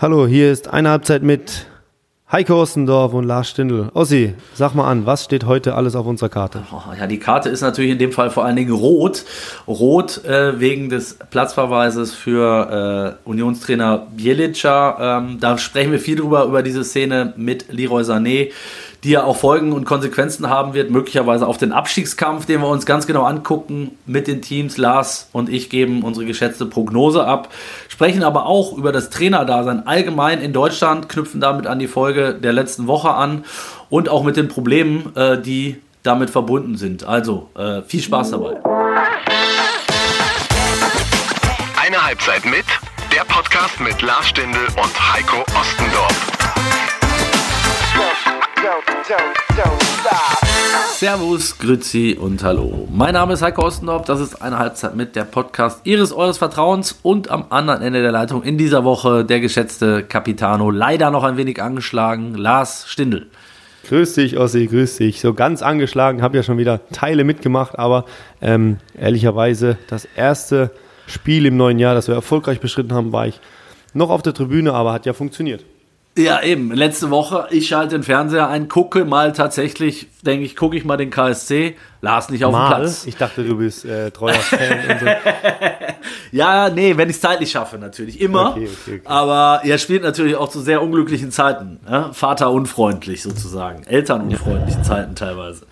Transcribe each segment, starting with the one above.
Hallo, hier ist eine Halbzeit mit Heiko Ostendorf und Lars Stindl. Ossi, sag mal an, was steht heute alles auf unserer Karte? Oh, ja, die Karte ist natürlich in dem Fall vor allen Dingen rot. Rot äh, wegen des Platzverweises für äh, Unionstrainer Bielica. Ähm, da sprechen wir viel drüber, über diese Szene mit Leroy Sané die ja auch Folgen und Konsequenzen haben wird, möglicherweise auf den Abstiegskampf, den wir uns ganz genau angucken mit den Teams. Lars und ich geben unsere geschätzte Prognose ab, sprechen aber auch über das Trainerdasein allgemein in Deutschland, knüpfen damit an die Folge der letzten Woche an und auch mit den Problemen, äh, die damit verbunden sind. Also äh, viel Spaß dabei. Eine Halbzeit mit, der Podcast mit Lars Stindl und Heiko Ostendorf. Servus, Grüezi und Hallo. Mein Name ist Heiko Ostendorf. Das ist eine Halbzeit mit der Podcast Ihres Eures Vertrauens und am anderen Ende der Leitung in dieser Woche der geschätzte Capitano, leider noch ein wenig angeschlagen, Lars Stindl. Grüß dich, Ossi, grüß dich. So ganz angeschlagen, habe ja schon wieder Teile mitgemacht, aber ähm, ehrlicherweise das erste Spiel im neuen Jahr, das wir erfolgreich beschritten haben, war ich noch auf der Tribüne, aber hat ja funktioniert. Ja, eben. Letzte Woche, ich schalte den Fernseher ein, gucke mal tatsächlich, denke ich, gucke ich mal den KSC. Lars nicht auf mal? dem Platz. Ich dachte, du bist äh, treuer Fan. so. ja, nee, wenn ich es zeitlich schaffe, natürlich. Immer. Okay, okay, okay. Aber er spielt natürlich auch zu sehr unglücklichen Zeiten. Ja? Vater unfreundlich sozusagen. Eltern unfreundlichen Zeiten teilweise.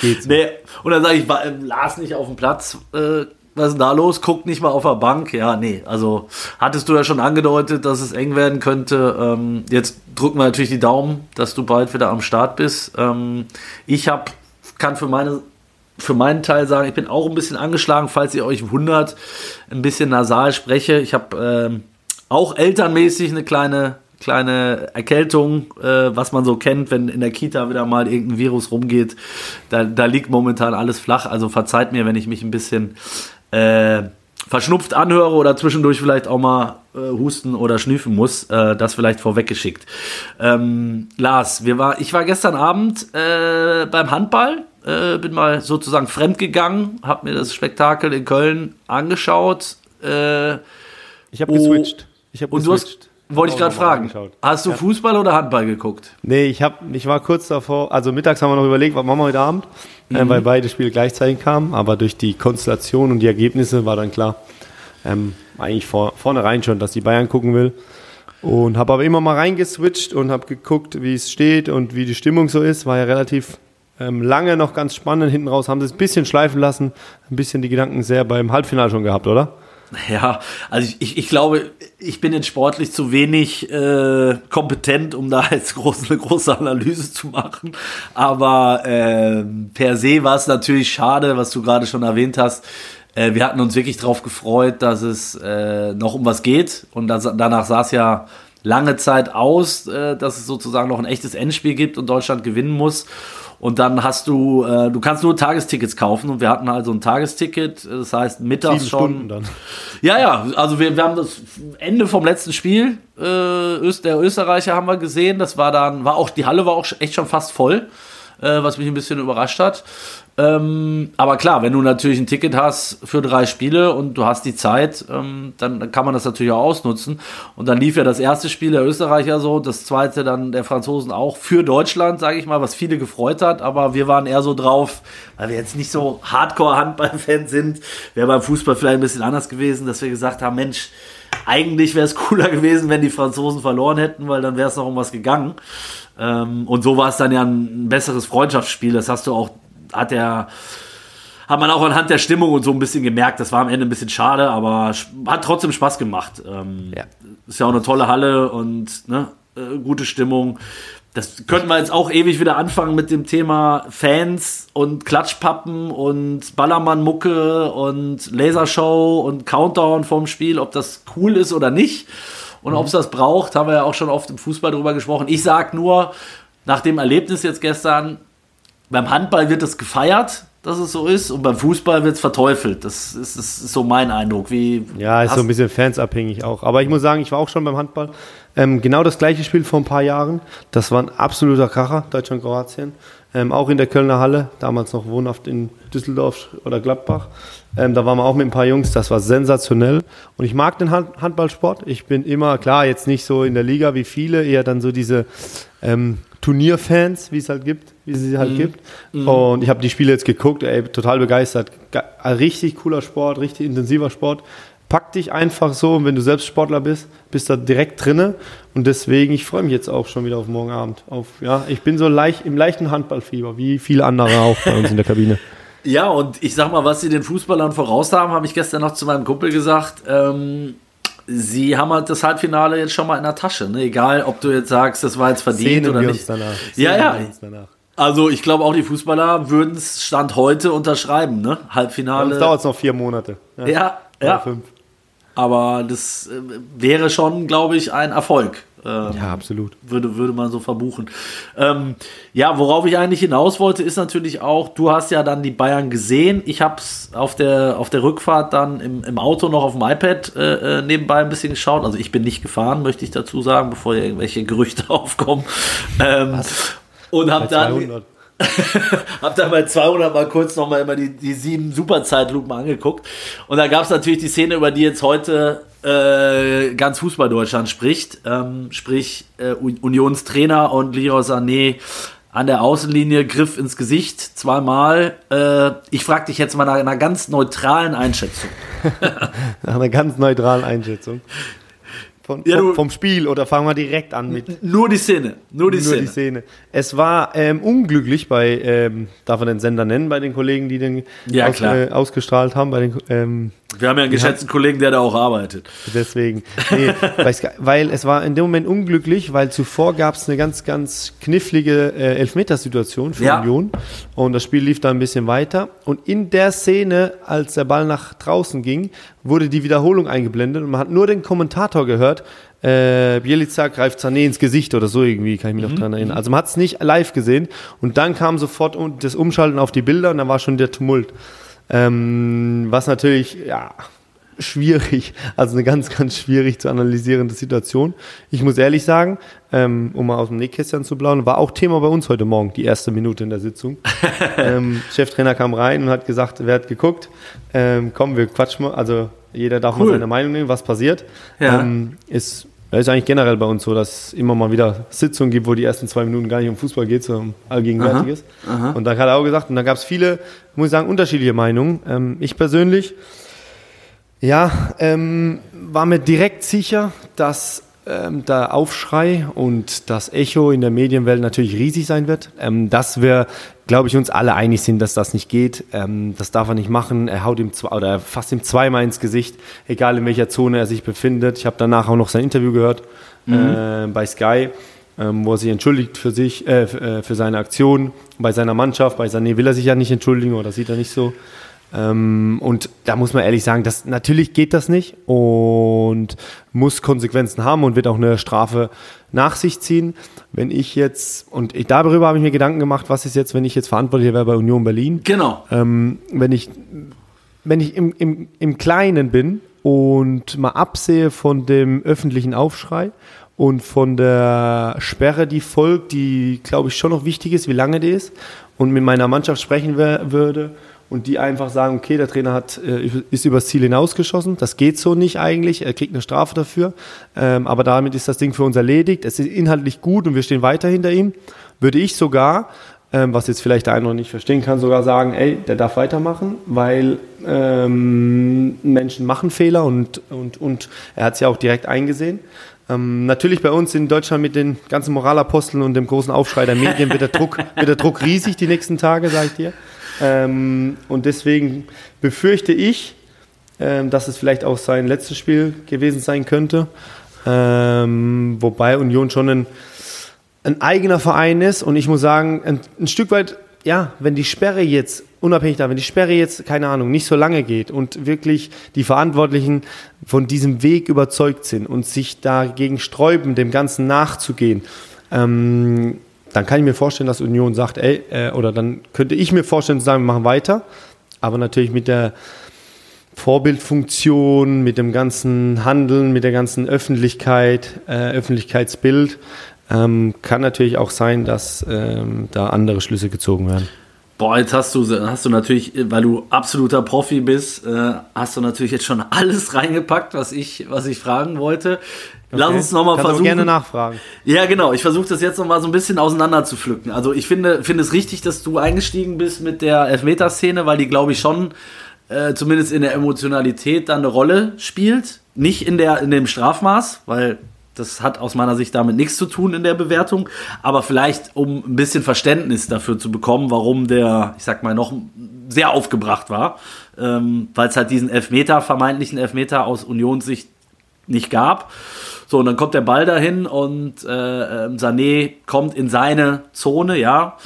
Geht's nee, und dann sage ich, äh, Lars nicht auf dem Platz. Äh, was ist denn da los? Guckt nicht mal auf der Bank. Ja, nee, also hattest du ja schon angedeutet, dass es eng werden könnte. Ähm, jetzt drücken wir natürlich die Daumen, dass du bald wieder am Start bist. Ähm, ich hab, kann für meine für meinen Teil sagen, ich bin auch ein bisschen angeschlagen, falls ihr euch wundert, ein bisschen nasal spreche. Ich habe ähm, auch elternmäßig eine kleine kleine Erkältung, äh, was man so kennt, wenn in der Kita wieder mal irgendein Virus rumgeht. Da, da liegt momentan alles flach. Also verzeiht mir, wenn ich mich ein bisschen äh, verschnupft anhöre oder zwischendurch vielleicht auch mal äh, husten oder schnüfen muss, äh, das vielleicht vorweggeschickt. Ähm, Lars, wir war, ich war gestern Abend äh, beim Handball, äh, bin mal sozusagen fremdgegangen, habe mir das Spektakel in Köln angeschaut. Äh, ich habe geswitcht. Ich habe geswitcht. Wollte ich gerade fragen. Angeschaut. Hast du ja. Fußball oder Handball geguckt? Nee, ich, hab, ich war kurz davor, also mittags haben wir noch überlegt, was machen wir heute Abend, mhm. äh, weil beide Spiele gleichzeitig kamen, aber durch die Konstellation und die Ergebnisse war dann klar, ähm, eigentlich vor, vornherein schon, dass die Bayern gucken will. Und habe aber immer mal reingeswitcht und habe geguckt, wie es steht und wie die Stimmung so ist. War ja relativ ähm, lange noch ganz spannend. Hinten raus haben sie es ein bisschen schleifen lassen, ein bisschen die Gedanken sehr beim Halbfinale schon gehabt, oder? Ja, also ich, ich glaube, ich bin jetzt sportlich zu wenig äh, kompetent, um da jetzt groß, eine große Analyse zu machen. Aber äh, per se war es natürlich schade, was du gerade schon erwähnt hast. Äh, wir hatten uns wirklich darauf gefreut, dass es äh, noch um was geht. Und das, danach sah es ja lange Zeit aus, äh, dass es sozusagen noch ein echtes Endspiel gibt und Deutschland gewinnen muss. Und dann hast du, äh, du kannst nur Tagestickets kaufen und wir hatten also ein Tagesticket, das heißt mittags Sieben schon. Stunden dann. Ja, ja, also wir, wir haben das Ende vom letzten Spiel, äh, der Österreicher haben wir gesehen, das war dann, war auch, die Halle war auch echt schon fast voll, äh, was mich ein bisschen überrascht hat. Ähm, aber klar, wenn du natürlich ein Ticket hast für drei Spiele und du hast die Zeit, ähm, dann kann man das natürlich auch ausnutzen. Und dann lief ja das erste Spiel der Österreicher so, das zweite dann der Franzosen auch für Deutschland, sage ich mal, was viele gefreut hat. Aber wir waren eher so drauf, weil wir jetzt nicht so Hardcore-Handball-Fans sind, wäre beim Fußball vielleicht ein bisschen anders gewesen, dass wir gesagt haben, Mensch, eigentlich wäre es cooler gewesen, wenn die Franzosen verloren hätten, weil dann wäre es noch um was gegangen. Ähm, und so war es dann ja ein besseres Freundschaftsspiel. Das hast du auch hat er hat man auch anhand der Stimmung und so ein bisschen gemerkt. Das war am Ende ein bisschen schade, aber hat trotzdem Spaß gemacht. Ähm, ja. Ist ja auch eine tolle Halle und ne, äh, gute Stimmung. Das könnten wir jetzt auch ewig wieder anfangen mit dem Thema Fans und Klatschpappen und Ballermann-Mucke und Lasershow und Countdown vorm Spiel, ob das cool ist oder nicht. Und mhm. ob es das braucht, haben wir ja auch schon oft im Fußball drüber gesprochen. Ich sage nur, nach dem Erlebnis jetzt gestern, beim Handball wird es gefeiert, dass es so ist, und beim Fußball wird es verteufelt. Das ist, das ist, so mein Eindruck. Wie ja, ist so ein bisschen fansabhängig auch. Aber ich muss sagen, ich war auch schon beim Handball. Ähm, genau das gleiche Spiel vor ein paar Jahren. Das war ein absoluter Kracher, Deutschland-Kroatien. Ähm, auch in der Kölner Halle, damals noch wohnhaft in Düsseldorf oder Gladbach. Ähm, da waren wir auch mit ein paar Jungs, das war sensationell. Und ich mag den Hand Handballsport. Ich bin immer, klar, jetzt nicht so in der Liga wie viele, eher dann so diese ähm, Turnierfans, wie es halt gibt, wie es sie halt mhm. gibt. Mhm. Und ich habe die Spiele jetzt geguckt, ey, total begeistert. Ein richtig cooler Sport, richtig intensiver Sport. Pack dich einfach so, und wenn du selbst Sportler bist, bist da direkt drinne. Und deswegen, ich freue mich jetzt auch schon wieder auf morgen Abend. Auf, ja, ich bin so leicht, im leichten Handballfieber, wie viele andere auch bei uns in der Kabine. Ja, und ich sag mal, was sie den Fußballern voraus haben, habe ich gestern noch zu meinem Kumpel gesagt. Ähm, sie haben halt das Halbfinale jetzt schon mal in der Tasche. Ne? Egal, ob du jetzt sagst, das war jetzt verdient Sehnen oder nicht. Danach. Ja, ja. Also ich glaube auch die Fußballer würden es Stand heute unterschreiben, ne? Halbfinale. Dauert es noch vier Monate. Ja, ja. ja. Fünf. Aber das äh, wäre schon, glaube ich, ein Erfolg. Ähm, ja, absolut. Würde, würde man so verbuchen. Ähm, ja, worauf ich eigentlich hinaus wollte, ist natürlich auch, du hast ja dann die Bayern gesehen. Ich habe es auf der, auf der Rückfahrt dann im, im Auto noch auf dem iPad äh, äh, nebenbei ein bisschen geschaut. Also ich bin nicht gefahren, möchte ich dazu sagen, bevor hier irgendwelche Gerüchte aufkommen. Ähm, und habe dann... hab dann bei 200 mal kurz nochmal immer die, die sieben Superzeitlupen angeguckt. Und da gab es natürlich die Szene, über die jetzt heute äh, ganz Fußball-Deutschland spricht. Ähm, sprich, äh, Unionstrainer und Leroy Sané an der Außenlinie Griff ins Gesicht zweimal. Äh, ich frage dich jetzt mal nach einer ganz neutralen Einschätzung. nach einer ganz neutralen Einschätzung. Von, ja, vom, vom, Spiel oder fangen wir direkt an mit. Nur die Szene. Nur die, nur Szene. die Szene. Es war ähm, unglücklich bei, ähm, darf man den Sender nennen, bei den Kollegen, die den ja, aus, äh, ausgestrahlt haben, bei den ähm, wir haben ja einen geschätzten ja. Kollegen, der da auch arbeitet. Deswegen. Nee, weil es war in dem Moment unglücklich, weil zuvor gab es eine ganz, ganz knifflige äh, Elfmetersituation für ja. Union. Und das Spiel lief da ein bisschen weiter. Und in der Szene, als der Ball nach draußen ging, wurde die Wiederholung eingeblendet und man hat nur den Kommentator gehört, äh, Bielica greift Sané ins Gesicht oder so irgendwie, kann ich mich mhm. noch dran erinnern. Also man hat es nicht live gesehen und dann kam sofort das Umschalten auf die Bilder und dann war schon der Tumult. Ähm, was natürlich, ja, schwierig, also eine ganz, ganz schwierig zu analysierende Situation. Ich muss ehrlich sagen, ähm, um mal aus dem Nähkästchen zu blauen, war auch Thema bei uns heute Morgen, die erste Minute in der Sitzung. ähm, Cheftrainer kam rein und hat gesagt, wer hat geguckt? Ähm, komm, wir quatschen mal, also jeder darf cool. mal seine Meinung nehmen, was passiert. Ja. Ähm, ist das ist eigentlich generell bei uns so, dass es immer mal wieder Sitzungen gibt, wo die ersten zwei Minuten gar nicht um Fußball geht, sondern um Allgegenwärtiges. Aha, aha. Und da hat er auch gesagt, und da gab es viele, muss ich sagen, unterschiedliche Meinungen. Ähm, ich persönlich, ja, ähm, war mir direkt sicher, dass ähm, der Aufschrei und das Echo in der Medienwelt natürlich riesig sein wird. Ähm, dass wir, glaube ich, uns alle einig sind, dass das nicht geht. Ähm, das darf er nicht machen. Er haut ihm zwei, oder fast ihm zweimal ins Gesicht, egal in welcher Zone er sich befindet. Ich habe danach auch noch sein Interview gehört mhm. äh, bei Sky. Ähm, wo er sich entschuldigt für sich, äh, äh für seine Aktion bei seiner Mannschaft. Bei Sané will er sich ja nicht entschuldigen oder sieht er nicht so. Ähm, und da muss man ehrlich sagen, dass natürlich geht das nicht und muss Konsequenzen haben und wird auch eine Strafe nach sich ziehen. Wenn ich jetzt, und ich, darüber habe ich mir Gedanken gemacht, was ist jetzt, wenn ich jetzt verantwortlich wäre bei Union Berlin? Genau. Ähm, wenn ich, wenn ich im, im, im Kleinen bin und mal absehe von dem öffentlichen Aufschrei und von der Sperre, die folgt, die, glaube ich, schon noch wichtig ist, wie lange die ist, und mit meiner Mannschaft sprechen würde, und die einfach sagen, okay, der Trainer hat, äh, ist übers Ziel hinausgeschossen, das geht so nicht eigentlich, er kriegt eine Strafe dafür, ähm, aber damit ist das Ding für uns erledigt, es ist inhaltlich gut und wir stehen weiter hinter ihm, würde ich sogar, ähm, was jetzt vielleicht der eine noch nicht verstehen kann, sogar sagen, ey, der darf weitermachen, weil ähm, Menschen machen Fehler und, und, und er hat es ja auch direkt eingesehen. Ähm, natürlich bei uns in Deutschland mit den ganzen Moralaposteln und dem großen Aufschrei der Medien wird der Druck, wird der Druck riesig die nächsten Tage, sage ich dir. Ähm, und deswegen befürchte ich, ähm, dass es vielleicht auch sein letztes Spiel gewesen sein könnte. Ähm, wobei Union schon ein, ein, eigener Verein ist. Und ich muss sagen, ein, ein Stück weit, ja, wenn die Sperre jetzt, unabhängig davon, wenn die Sperre jetzt, keine Ahnung, nicht so lange geht und wirklich die Verantwortlichen von diesem Weg überzeugt sind und sich dagegen sträuben, dem Ganzen nachzugehen, ähm, dann kann ich mir vorstellen, dass Union sagt, ey, äh, oder dann könnte ich mir vorstellen zu sagen, wir machen weiter, aber natürlich mit der Vorbildfunktion, mit dem ganzen Handeln, mit der ganzen Öffentlichkeit, äh, Öffentlichkeitsbild, ähm, kann natürlich auch sein, dass ähm, da andere Schlüsse gezogen werden. Boah, jetzt hast du, hast du natürlich, weil du absoluter Profi bist, äh, hast du natürlich jetzt schon alles reingepackt, was ich, was ich fragen wollte. Lass Okay. uns nochmal versuchen. gerne nachfragen. Ja, genau. Ich versuche das jetzt nochmal so ein bisschen auseinander zu pflücken. Also ich finde, finde es richtig, dass du eingestiegen bist mit der Elfmeterszene, weil die, glaube ich, schon äh, zumindest in der Emotionalität dann eine Rolle spielt. Nicht in, der, in dem Strafmaß, weil das hat aus meiner Sicht damit nichts zu tun in der Bewertung. Aber vielleicht, um ein bisschen Verständnis dafür zu bekommen, warum der, ich sag mal, noch sehr aufgebracht war. Ähm, weil es halt diesen Elfmeter, vermeintlichen Elfmeter aus Unionssicht nicht gab. So, und dann kommt der Ball dahin und äh, ähm, Sané kommt in seine Zone, ja,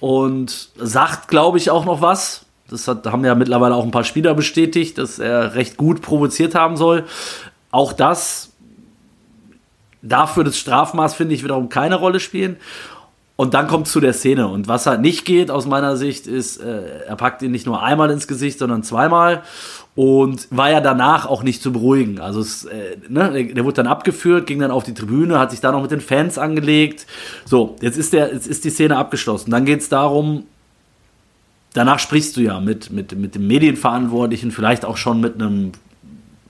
und sagt, glaube ich, auch noch was. Das hat, haben ja mittlerweile auch ein paar Spieler bestätigt, dass er recht gut provoziert haben soll. Auch das darf für das Strafmaß, finde ich, wiederum keine Rolle spielen. Und dann kommt zu der Szene. Und was halt nicht geht aus meiner Sicht ist, äh, er packt ihn nicht nur einmal ins Gesicht, sondern zweimal. Und war ja danach auch nicht zu beruhigen. Also es, äh, ne, der, der wurde dann abgeführt, ging dann auf die Tribüne, hat sich da noch mit den Fans angelegt. So, jetzt ist, der, jetzt ist die Szene abgeschlossen. Dann geht es darum, danach sprichst du ja mit, mit, mit dem Medienverantwortlichen, vielleicht auch schon mit einem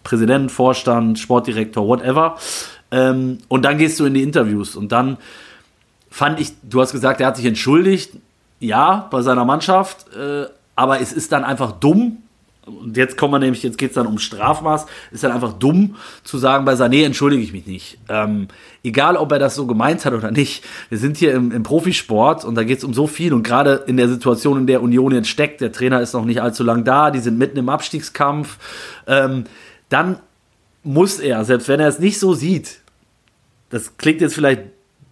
Präsidenten, Vorstand, Sportdirektor, whatever. Ähm, und dann gehst du in die Interviews. Und dann fand ich, du hast gesagt, er hat sich entschuldigt. Ja, bei seiner Mannschaft. Äh, aber es ist dann einfach dumm. Und jetzt kommen wir nämlich, jetzt geht es dann um Strafmaß. Ist dann einfach dumm zu sagen, bei Sané entschuldige ich mich nicht. Ähm, egal, ob er das so gemeint hat oder nicht. Wir sind hier im, im Profisport und da geht es um so viel. Und gerade in der Situation, in der Union jetzt steckt, der Trainer ist noch nicht allzu lang da, die sind mitten im Abstiegskampf. Ähm, dann muss er, selbst wenn er es nicht so sieht, das klingt jetzt vielleicht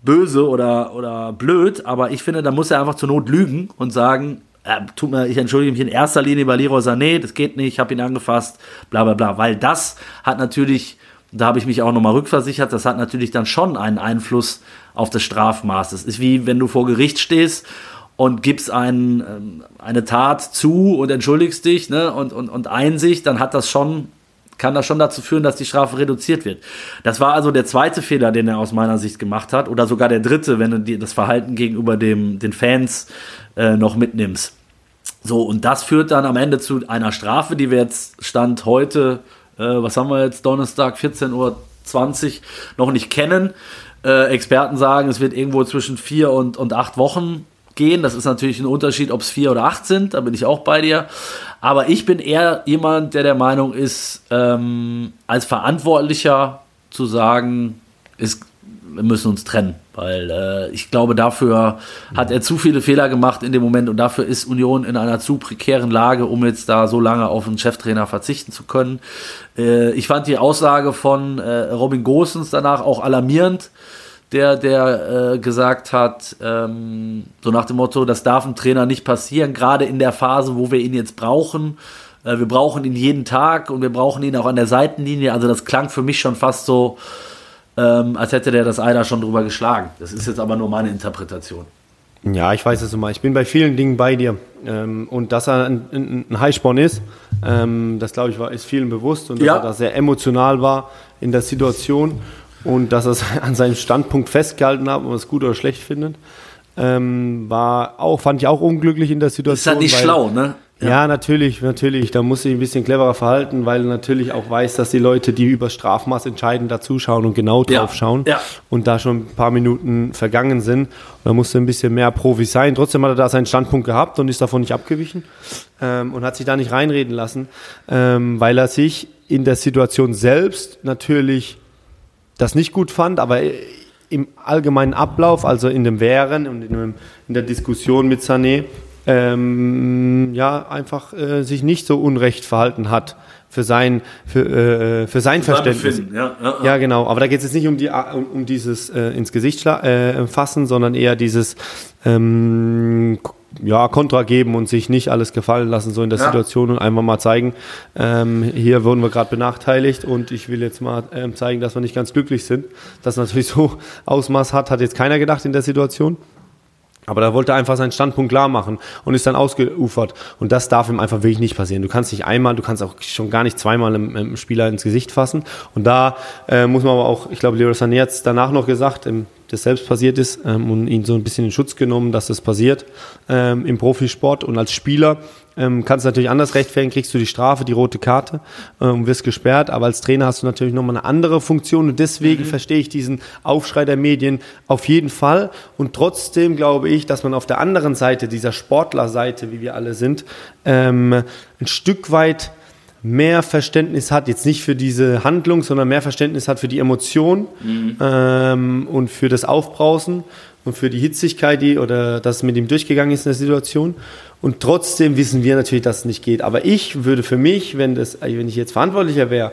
böse oder, oder blöd, aber ich finde, da muss er einfach zur Not lügen und sagen, äh, tut mir, ich entschuldige mich in erster Linie bei Leroy Sané, das geht nicht, ich habe ihn angefasst, bla bla bla, weil das hat natürlich, da habe ich mich auch nochmal rückversichert, das hat natürlich dann schon einen Einfluss auf das Strafmaß. Das ist wie wenn du vor Gericht stehst und gibst ein, ähm, eine Tat zu und entschuldigst dich ne, und, und, und Einsicht, dann hat das schon kann das schon dazu führen, dass die Strafe reduziert wird. Das war also der zweite Fehler, den er aus meiner Sicht gemacht hat, oder sogar der dritte, wenn du das Verhalten gegenüber dem, den Fans äh, noch mitnimmst. So, und das führt dann am Ende zu einer Strafe, die wir jetzt Stand heute, äh, was haben wir jetzt, Donnerstag, 14.20 Uhr, noch nicht kennen. Äh, Experten sagen, es wird irgendwo zwischen vier und, und acht Wochen gehen. Das ist natürlich ein Unterschied, ob es vier oder acht sind, da bin ich auch bei dir. Aber ich bin eher jemand, der der Meinung ist, ähm, als Verantwortlicher zu sagen, ist, wir müssen uns trennen. Weil äh, ich glaube, dafür hat er zu viele Fehler gemacht in dem Moment und dafür ist Union in einer zu prekären Lage, um jetzt da so lange auf einen Cheftrainer verzichten zu können. Äh, ich fand die Aussage von äh, Robin Gosens danach auch alarmierend der, der äh, gesagt hat, ähm, so nach dem Motto, das darf dem Trainer nicht passieren, gerade in der Phase, wo wir ihn jetzt brauchen. Äh, wir brauchen ihn jeden Tag und wir brauchen ihn auch an der Seitenlinie. Also das klang für mich schon fast so, ähm, als hätte der das Eider schon drüber geschlagen. Das ist jetzt aber nur meine Interpretation. Ja, ich weiß es immer. Ich bin bei vielen Dingen bei dir. Ähm, und dass er ein, ein, ein Highspawn ist, ähm, das glaube ich war, ist vielen bewusst und dass Ja. er da sehr emotional war in der Situation und dass er an seinem Standpunkt festgehalten hat, ob man es gut oder schlecht findet. Ähm, war auch, fand ich auch unglücklich in der Situation. Ist halt nicht weil- schlau, ne? Ja. natürlich, natürlich. Da muss ich ein bisschen cleverer verhalten, weil er natürlich auch weiß, dass die Leute, die über Strafmaß entscheiden, da zuschauen und genau Ja, drauf schauen. ja. Und da schon ein paar Minuten vergangen sind. Da musste ein bisschen mehr Profi sein. Trotzdem hat er da seinen Standpunkt gehabt und ist davon nicht abgewichen ähm, und hat sich da nicht reinreden lassen, ähm, weil er sich in der Situation selbst natürlich das nicht gut fand, aber im allgemeinen Ablauf, also in dem Wehren und in, dem, in der Diskussion mit Sané, ähm, ja, einfach äh, sich nicht so unrecht verhalten hat für sein, für, äh, für sein Verständnis. Befinden, Ja, ja, Ja, genau. Aber da geht es jetzt nicht um, die, um, um dieses äh, ins Gesicht äh, fassen, sondern eher dieses ähm, ja, Kontra geben und sich nicht alles gefallen lassen, so in der Ja. Situation und einfach mal zeigen, ähm, hier wurden wir gerade benachteiligt und ich will jetzt mal ähm, zeigen, dass wir nicht ganz glücklich sind. Das natürlich so Ausmaß hat, hat jetzt keiner gedacht in der Situation. Aber da wollte er einfach seinen Standpunkt klar machen und ist dann ausgeufert. Und das darf ihm einfach wirklich nicht passieren. Du kannst nicht einmal, du kannst auch schon gar nicht zweimal einem, einem Spieler ins Gesicht fassen. Und da äh, muss man aber auch, ich glaube, Leo Sané hat danach noch gesagt, im das selbst passiert ist ähm, und ihn so ein bisschen in Schutz genommen, dass das passiert ähm, im Profisport. Und als Spieler ähm, kannst du natürlich anders rechtfertigen, kriegst du die Strafe, die rote Karte ähm, wirst gesperrt. Aber als Trainer hast du natürlich nochmal eine andere Funktion und deswegen mhm. verstehe ich diesen Aufschrei der Medien auf jeden Fall. Und trotzdem glaube ich, dass man auf der anderen Seite, dieser Sportlerseite, wie wir alle sind, ähm, ein Stück weit mehr Verständnis hat, jetzt nicht für diese Handlung, sondern mehr Verständnis hat für die Emotion mhm. ähm, und für das Aufbrausen und für die Hitzigkeit, die oder das mit ihm durchgegangen ist in der Situation. Und trotzdem wissen wir natürlich, dass es nicht geht. Aber ich würde für mich, wenn, das, wenn ich jetzt Verantwortlicher wäre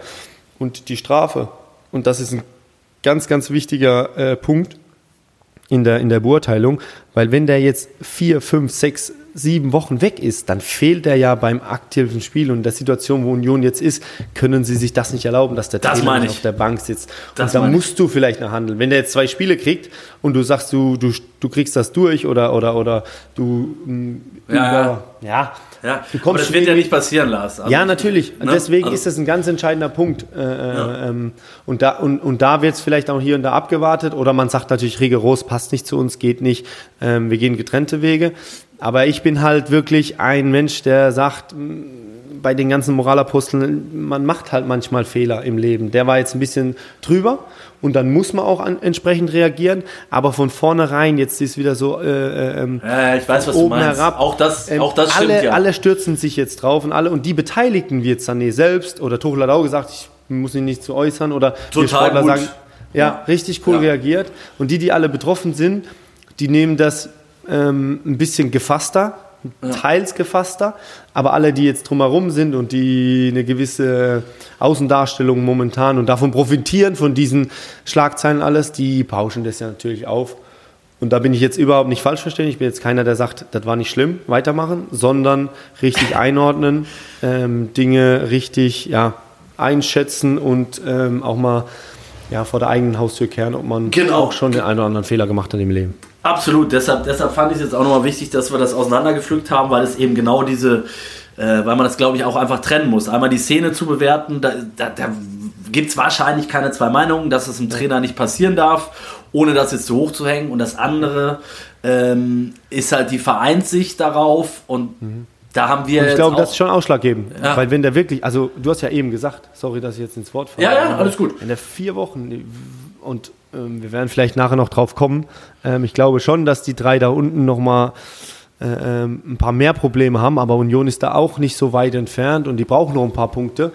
und die Strafe, und das ist ein ganz, ganz wichtiger äh, Punkt in der, in der Beurteilung, weil wenn der jetzt vier, fünf, sechs sieben Wochen weg ist, dann fehlt er ja beim aktiven Spiel. Und in der Situation, wo Union jetzt ist, können sie sich das nicht erlauben, dass der das Trainer auf der Bank sitzt. Das und da musst du vielleicht noch handeln. Wenn der jetzt zwei Spiele kriegt und du sagst, du, du, du kriegst das durch oder, oder, oder du mm, ja, über, ja. ja. Du kommst Aber das wird ja nicht passieren, Lars. Also, ja, natürlich. Ne? Deswegen also. ist das ein ganz entscheidender Punkt. Äh, äh ja. ähm, und da, und, und da wird es vielleicht auch hier und da abgewartet. Oder man sagt natürlich rigoros, passt nicht zu uns, geht nicht. Ähm, wir gehen getrennte Wege. Aber ich bin halt wirklich ein Mensch, der sagt, bei den ganzen Moralaposteln, man macht halt manchmal Fehler im Leben. Der war jetzt ein bisschen drüber und dann muss man auch an, entsprechend reagieren. Aber von vornherein, jetzt ist wieder so äh, äh, ähm, ja, ich weiß, was oben du meinst. herab. Auch das, ähm, auch das stimmt, alle, ja. alle stürzen sich jetzt drauf und alle und die Beteiligten, wie jetzt Sané selbst oder Tuchel hat auch gesagt, ich muss ihn nicht zu äußern oder Total Sportler gut. sagen, ja, ja, richtig cool ja. reagiert. Und die, die alle betroffen sind, die nehmen das ähm, ein bisschen gefasster, teils gefasster, aber alle, die jetzt drumherum sind und die eine gewisse Außendarstellung momentan und davon profitieren, von diesen Schlagzeilen alles, die pauschen das ja natürlich auf. Und da bin ich jetzt überhaupt nicht falsch verstehen. Ich bin jetzt keiner, der sagt, das war nicht schlimm, weitermachen, sondern richtig einordnen, ähm, Dinge richtig ja, einschätzen und ähm, auch mal ja, vor der eigenen Haustür kehren, ob man genau. auch schon den einen oder anderen Fehler gemacht hat im Leben. Absolut, deshalb, deshalb fand ich es jetzt auch nochmal wichtig, dass wir das auseinandergepflückt haben, weil es eben genau diese, äh, weil man das glaube ich auch einfach trennen muss. Einmal die Szene zu bewerten, da, da, da gibt es wahrscheinlich keine zwei Meinungen, dass es einem Trainer nicht passieren darf, ohne das jetzt zu hoch zu hängen. Und das andere ähm, ist halt die Vereinssicht darauf und mhm. Da haben wir. Und ich glaube, das ist schon ausschlaggebend. Ja. Weil wenn der wirklich, also du hast ja eben gesagt, sorry, dass ich jetzt ins Wort falle. Ja, ja, alles gut. Wenn der vier Wochen und wir werden vielleicht nachher noch drauf kommen. Ähm, ich glaube schon, dass die drei da unten nochmal äh, ähm, ein paar mehr Probleme haben, aber Union ist da auch nicht so weit entfernt und die brauchen noch ein paar Punkte.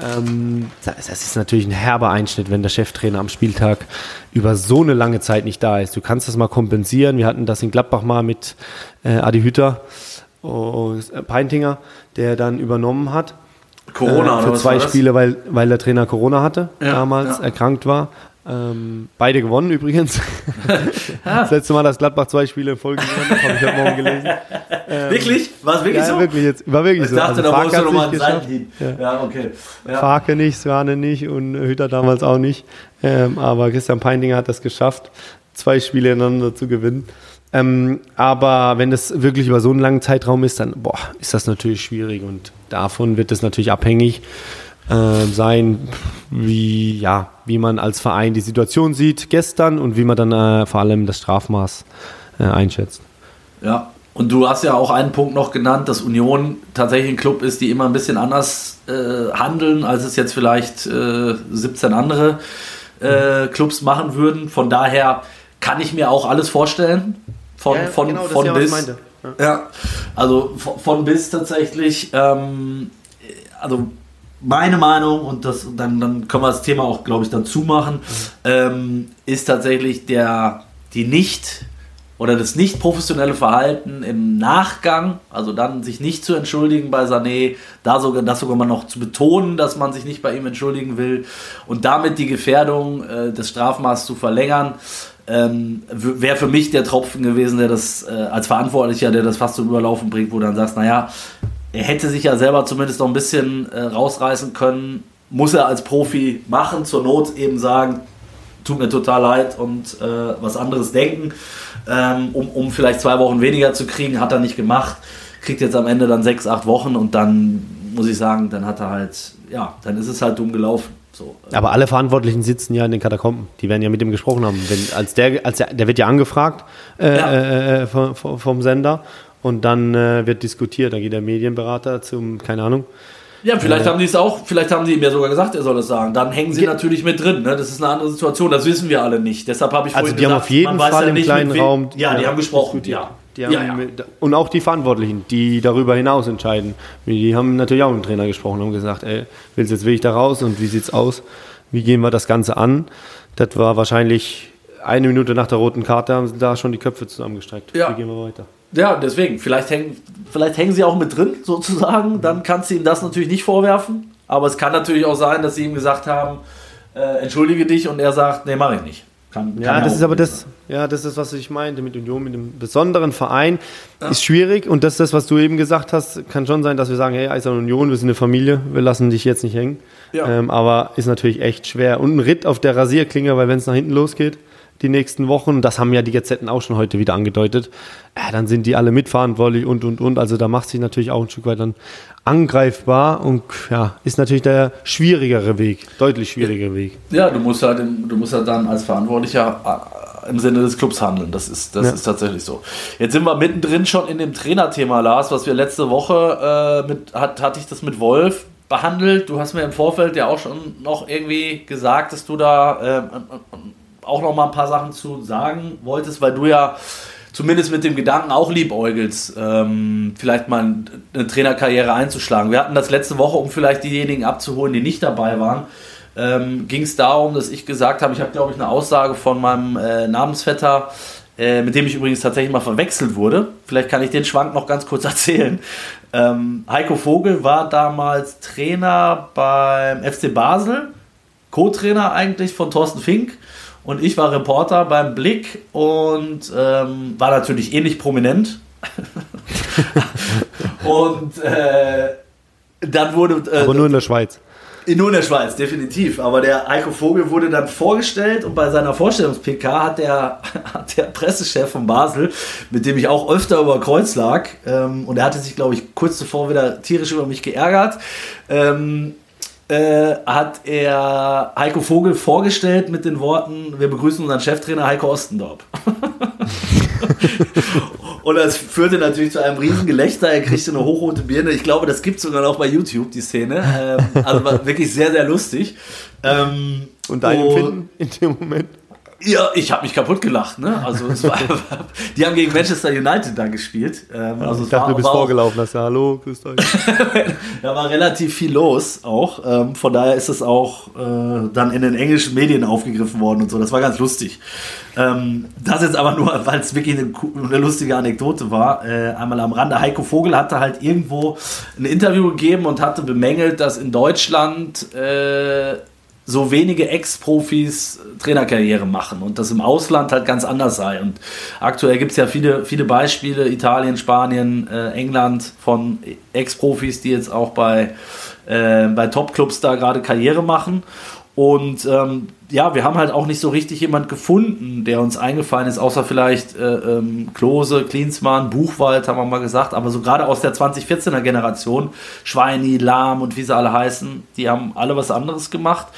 Ähm, das ist natürlich ein herber Einschnitt, wenn der Cheftrainer am Spieltag über so eine lange Zeit nicht da ist. Du kannst das mal kompensieren. Wir hatten das in Gladbach mal mit äh, Adi Hütter, oh, Peintinger, der dann übernommen hat. Corona äh, für zwei Spiele, weil, weil der Trainer Corona hatte, ja, damals ja. erkrankt war. Ähm, beide gewonnen übrigens. das letzte Mal, dass Gladbach zwei Spiele in Folge gewonnen hat, habe ich heute Morgen gelesen. Ähm, wirklich? War es wirklich ja, so? Wirklich jetzt, war wirklich ich so. dachte, also, da musst du nochmal einen Seitenhieb. Ja. ja, okay. Ja. Farke nicht, Swane nicht und Hütter damals auch nicht. Ähm, aber Christian Peindinger hat das geschafft, zwei Spiele ineinander zu gewinnen. Ähm, aber wenn das wirklich über so einen langen Zeitraum ist, dann boah, ist das natürlich schwierig und davon wird es natürlich abhängig äh, sein, wie, ja, wie man als Verein die Situation sieht gestern und wie man dann äh, vor allem das Strafmaß äh, einschätzt. Ja, und du hast ja auch einen Punkt noch genannt, dass Union tatsächlich ein Club ist, die immer ein bisschen anders äh, handeln, als es jetzt vielleicht 17 äh, andere äh, Clubs machen würden. Von daher kann ich mir auch alles vorstellen. Von, ja, von, genau, von bis. Ja. ja. also von, von bis tatsächlich. Ähm, also meine Meinung, und das, dann, dann können wir das Thema auch, glaube ich, dann zumachen, ähm, ist tatsächlich der, die nicht oder das nicht professionelle Verhalten im Nachgang, also dann sich nicht zu entschuldigen bei Sané, da sogar, das sogar mal noch zu betonen, dass man sich nicht bei ihm entschuldigen will und damit die Gefährdung äh, des Strafmaßes zu verlängern, ähm, wäre für mich der Tropfen gewesen, der das äh, als Verantwortlicher, der das fast zum Überlaufen bringt, wo du dann sagst, naja, er hätte sich ja selber zumindest noch ein bisschen äh, rausreißen können. Muss er als Profi machen, zur Not eben sagen, tut mir total leid und äh, was anderes denken, ähm, um, um vielleicht zwei Wochen weniger zu kriegen, hat er nicht gemacht. Kriegt jetzt am Ende dann sechs, acht Wochen und dann muss ich sagen, dann hat er halt, ja, dann ist es halt dumm gelaufen. So, Aber alle Verantwortlichen sitzen ja in den Katakomben. Die werden ja mit ihm gesprochen haben. Wenn, als der, als der, der wird ja angefragt äh, Ja. äh, äh, vom vom Sender und dann äh, wird diskutiert. Da geht der Medienberater zum, keine Ahnung. Ja, vielleicht haben die es auch, vielleicht haben sie ihm ja sogar gesagt, er soll es sagen. Dann hängen sie natürlich mit drin. Ne? Das ist eine andere Situation, das wissen wir alle nicht. Deshalb habe ich Also vorhin die haben gesagt, auf jeden Fall ja im nicht, kleinen Raum Ja, die haben gesprochen, ja. Die haben ja, ja. Mit, und auch die Verantwortlichen, die darüber hinaus entscheiden. Die haben natürlich auch mit dem Trainer gesprochen und gesagt, ey, willst jetzt will ich da raus und wie sieht's aus? Wie gehen wir das Ganze an? Das war wahrscheinlich eine Minute nach der roten Karte, haben sie da schon die Köpfe zusammengestreckt. Ja. Wie gehen wir weiter? Ja, deswegen, vielleicht hängen, vielleicht hängen sie auch mit drin, sozusagen. Dann kannst du ihm das natürlich nicht vorwerfen. Aber es kann natürlich auch sein, dass sie ihm gesagt haben, äh, entschuldige dich und er sagt, nee, mache ich nicht. Kann, kann Ja, das ist aber das, ja, das ist, was ich meinte mit Union, mit dem besonderen Verein. Ist schwierig und das ist das, was du eben gesagt hast. Kann schon sein, dass wir sagen, hey, Eisern Union, wir sind eine Familie, wir lassen dich jetzt nicht hängen. Ja. Ähm, aber ist natürlich echt schwer. Und ein Ritt auf der Rasierklinge, weil wenn es nach hinten losgeht, die nächsten Wochen, das haben ja die Gazetten auch schon heute wieder angedeutet, ja, dann sind die alle mitverantwortlich und, und, und. Also da macht sich natürlich auch ein Stück weit dann angreifbar und ja, ist natürlich der schwierigere Weg, deutlich schwierigere Weg. Ja, du musst halt, du musst halt dann als Verantwortlicher äh, im Sinne des Clubs handeln. Das ist, das Ja. ist tatsächlich so. Jetzt sind wir mittendrin schon in dem Trainerthema, Lars, was wir letzte Woche äh, mit, hat, hatte ich das mit Wolf behandelt. Du hast mir im Vorfeld ja auch schon noch irgendwie gesagt, dass du da äh, auch noch mal ein paar Sachen zu sagen wolltest, weil du ja zumindest mit dem Gedanken auch liebäugelst, ähm, vielleicht mal eine Trainerkarriere einzuschlagen. Wir hatten das letzte Woche, um vielleicht diejenigen abzuholen, die nicht dabei waren, ähm, ging es darum, dass ich gesagt habe, ich habe, glaube ich, eine Aussage von meinem äh, Namensvetter, äh, mit dem ich übrigens tatsächlich mal verwechselt wurde. Vielleicht kann ich den Schwank noch ganz kurz erzählen. Ähm, Heiko Vogel war damals Trainer beim FC Basel, Co-Trainer eigentlich von Thorsten Fink. Und ich war Reporter beim Blick und ähm, war natürlich ähnlich prominent. und äh, dann wurde. Äh, Aber nur in der Schweiz. nur in der Schweiz, definitiv. Aber der Heiko Vogel wurde dann vorgestellt und bei seiner Vorstellungs-PK hat der, hat der Pressechef von Basel, mit dem ich auch öfter über Kreuz lag, ähm, und er hatte sich, glaube ich, kurz zuvor wieder tierisch über mich geärgert, ähm, äh, hat er Heiko Vogel vorgestellt mit den Worten, wir begrüßen unseren Cheftrainer Heiko Ostendorp. Und das führte natürlich zu einem riesen Gelächter. Er kriegte eine hochrote Birne. Ich glaube, das gibt es sogar noch bei YouTube, die Szene. Ähm, also war wirklich sehr, sehr lustig. Ähm, Und dein Empfinden in dem Moment? Ja, ich habe mich kaputt gelacht. Ne? Also war, die haben gegen Manchester United da gespielt. Ähm, also ich dachte, war, du bist auch- vorgelaufen, hast ja, hallo, grüßt euch. da war relativ viel los auch. Ähm, von daher ist es auch äh, dann in den englischen Medien aufgegriffen worden und so. Das war ganz lustig. Ähm, das jetzt aber nur, weil es wirklich eine, eine lustige Anekdote war. Äh, einmal am Rande. Heiko Vogel hatte halt irgendwo ein Interview gegeben und hatte bemängelt, dass in Deutschland äh, so wenige Ex-Profis Trainerkarriere machen und das im Ausland halt ganz anders sei. Und aktuell gibt es ja viele, viele Beispiele, Italien, Spanien, äh, England von Ex-Profis, die jetzt auch bei, äh, bei Top-Clubs da gerade Karriere machen. Und ähm, ja, wir haben halt auch nicht so richtig jemand gefunden, der uns eingefallen ist, außer vielleicht äh, ähm, Klose, Klinsmann, Buchwald, haben wir mal gesagt, aber so gerade aus der 2014er Generation, Schweini, Lahm und wie sie alle heißen, die haben alle was anderes gemacht.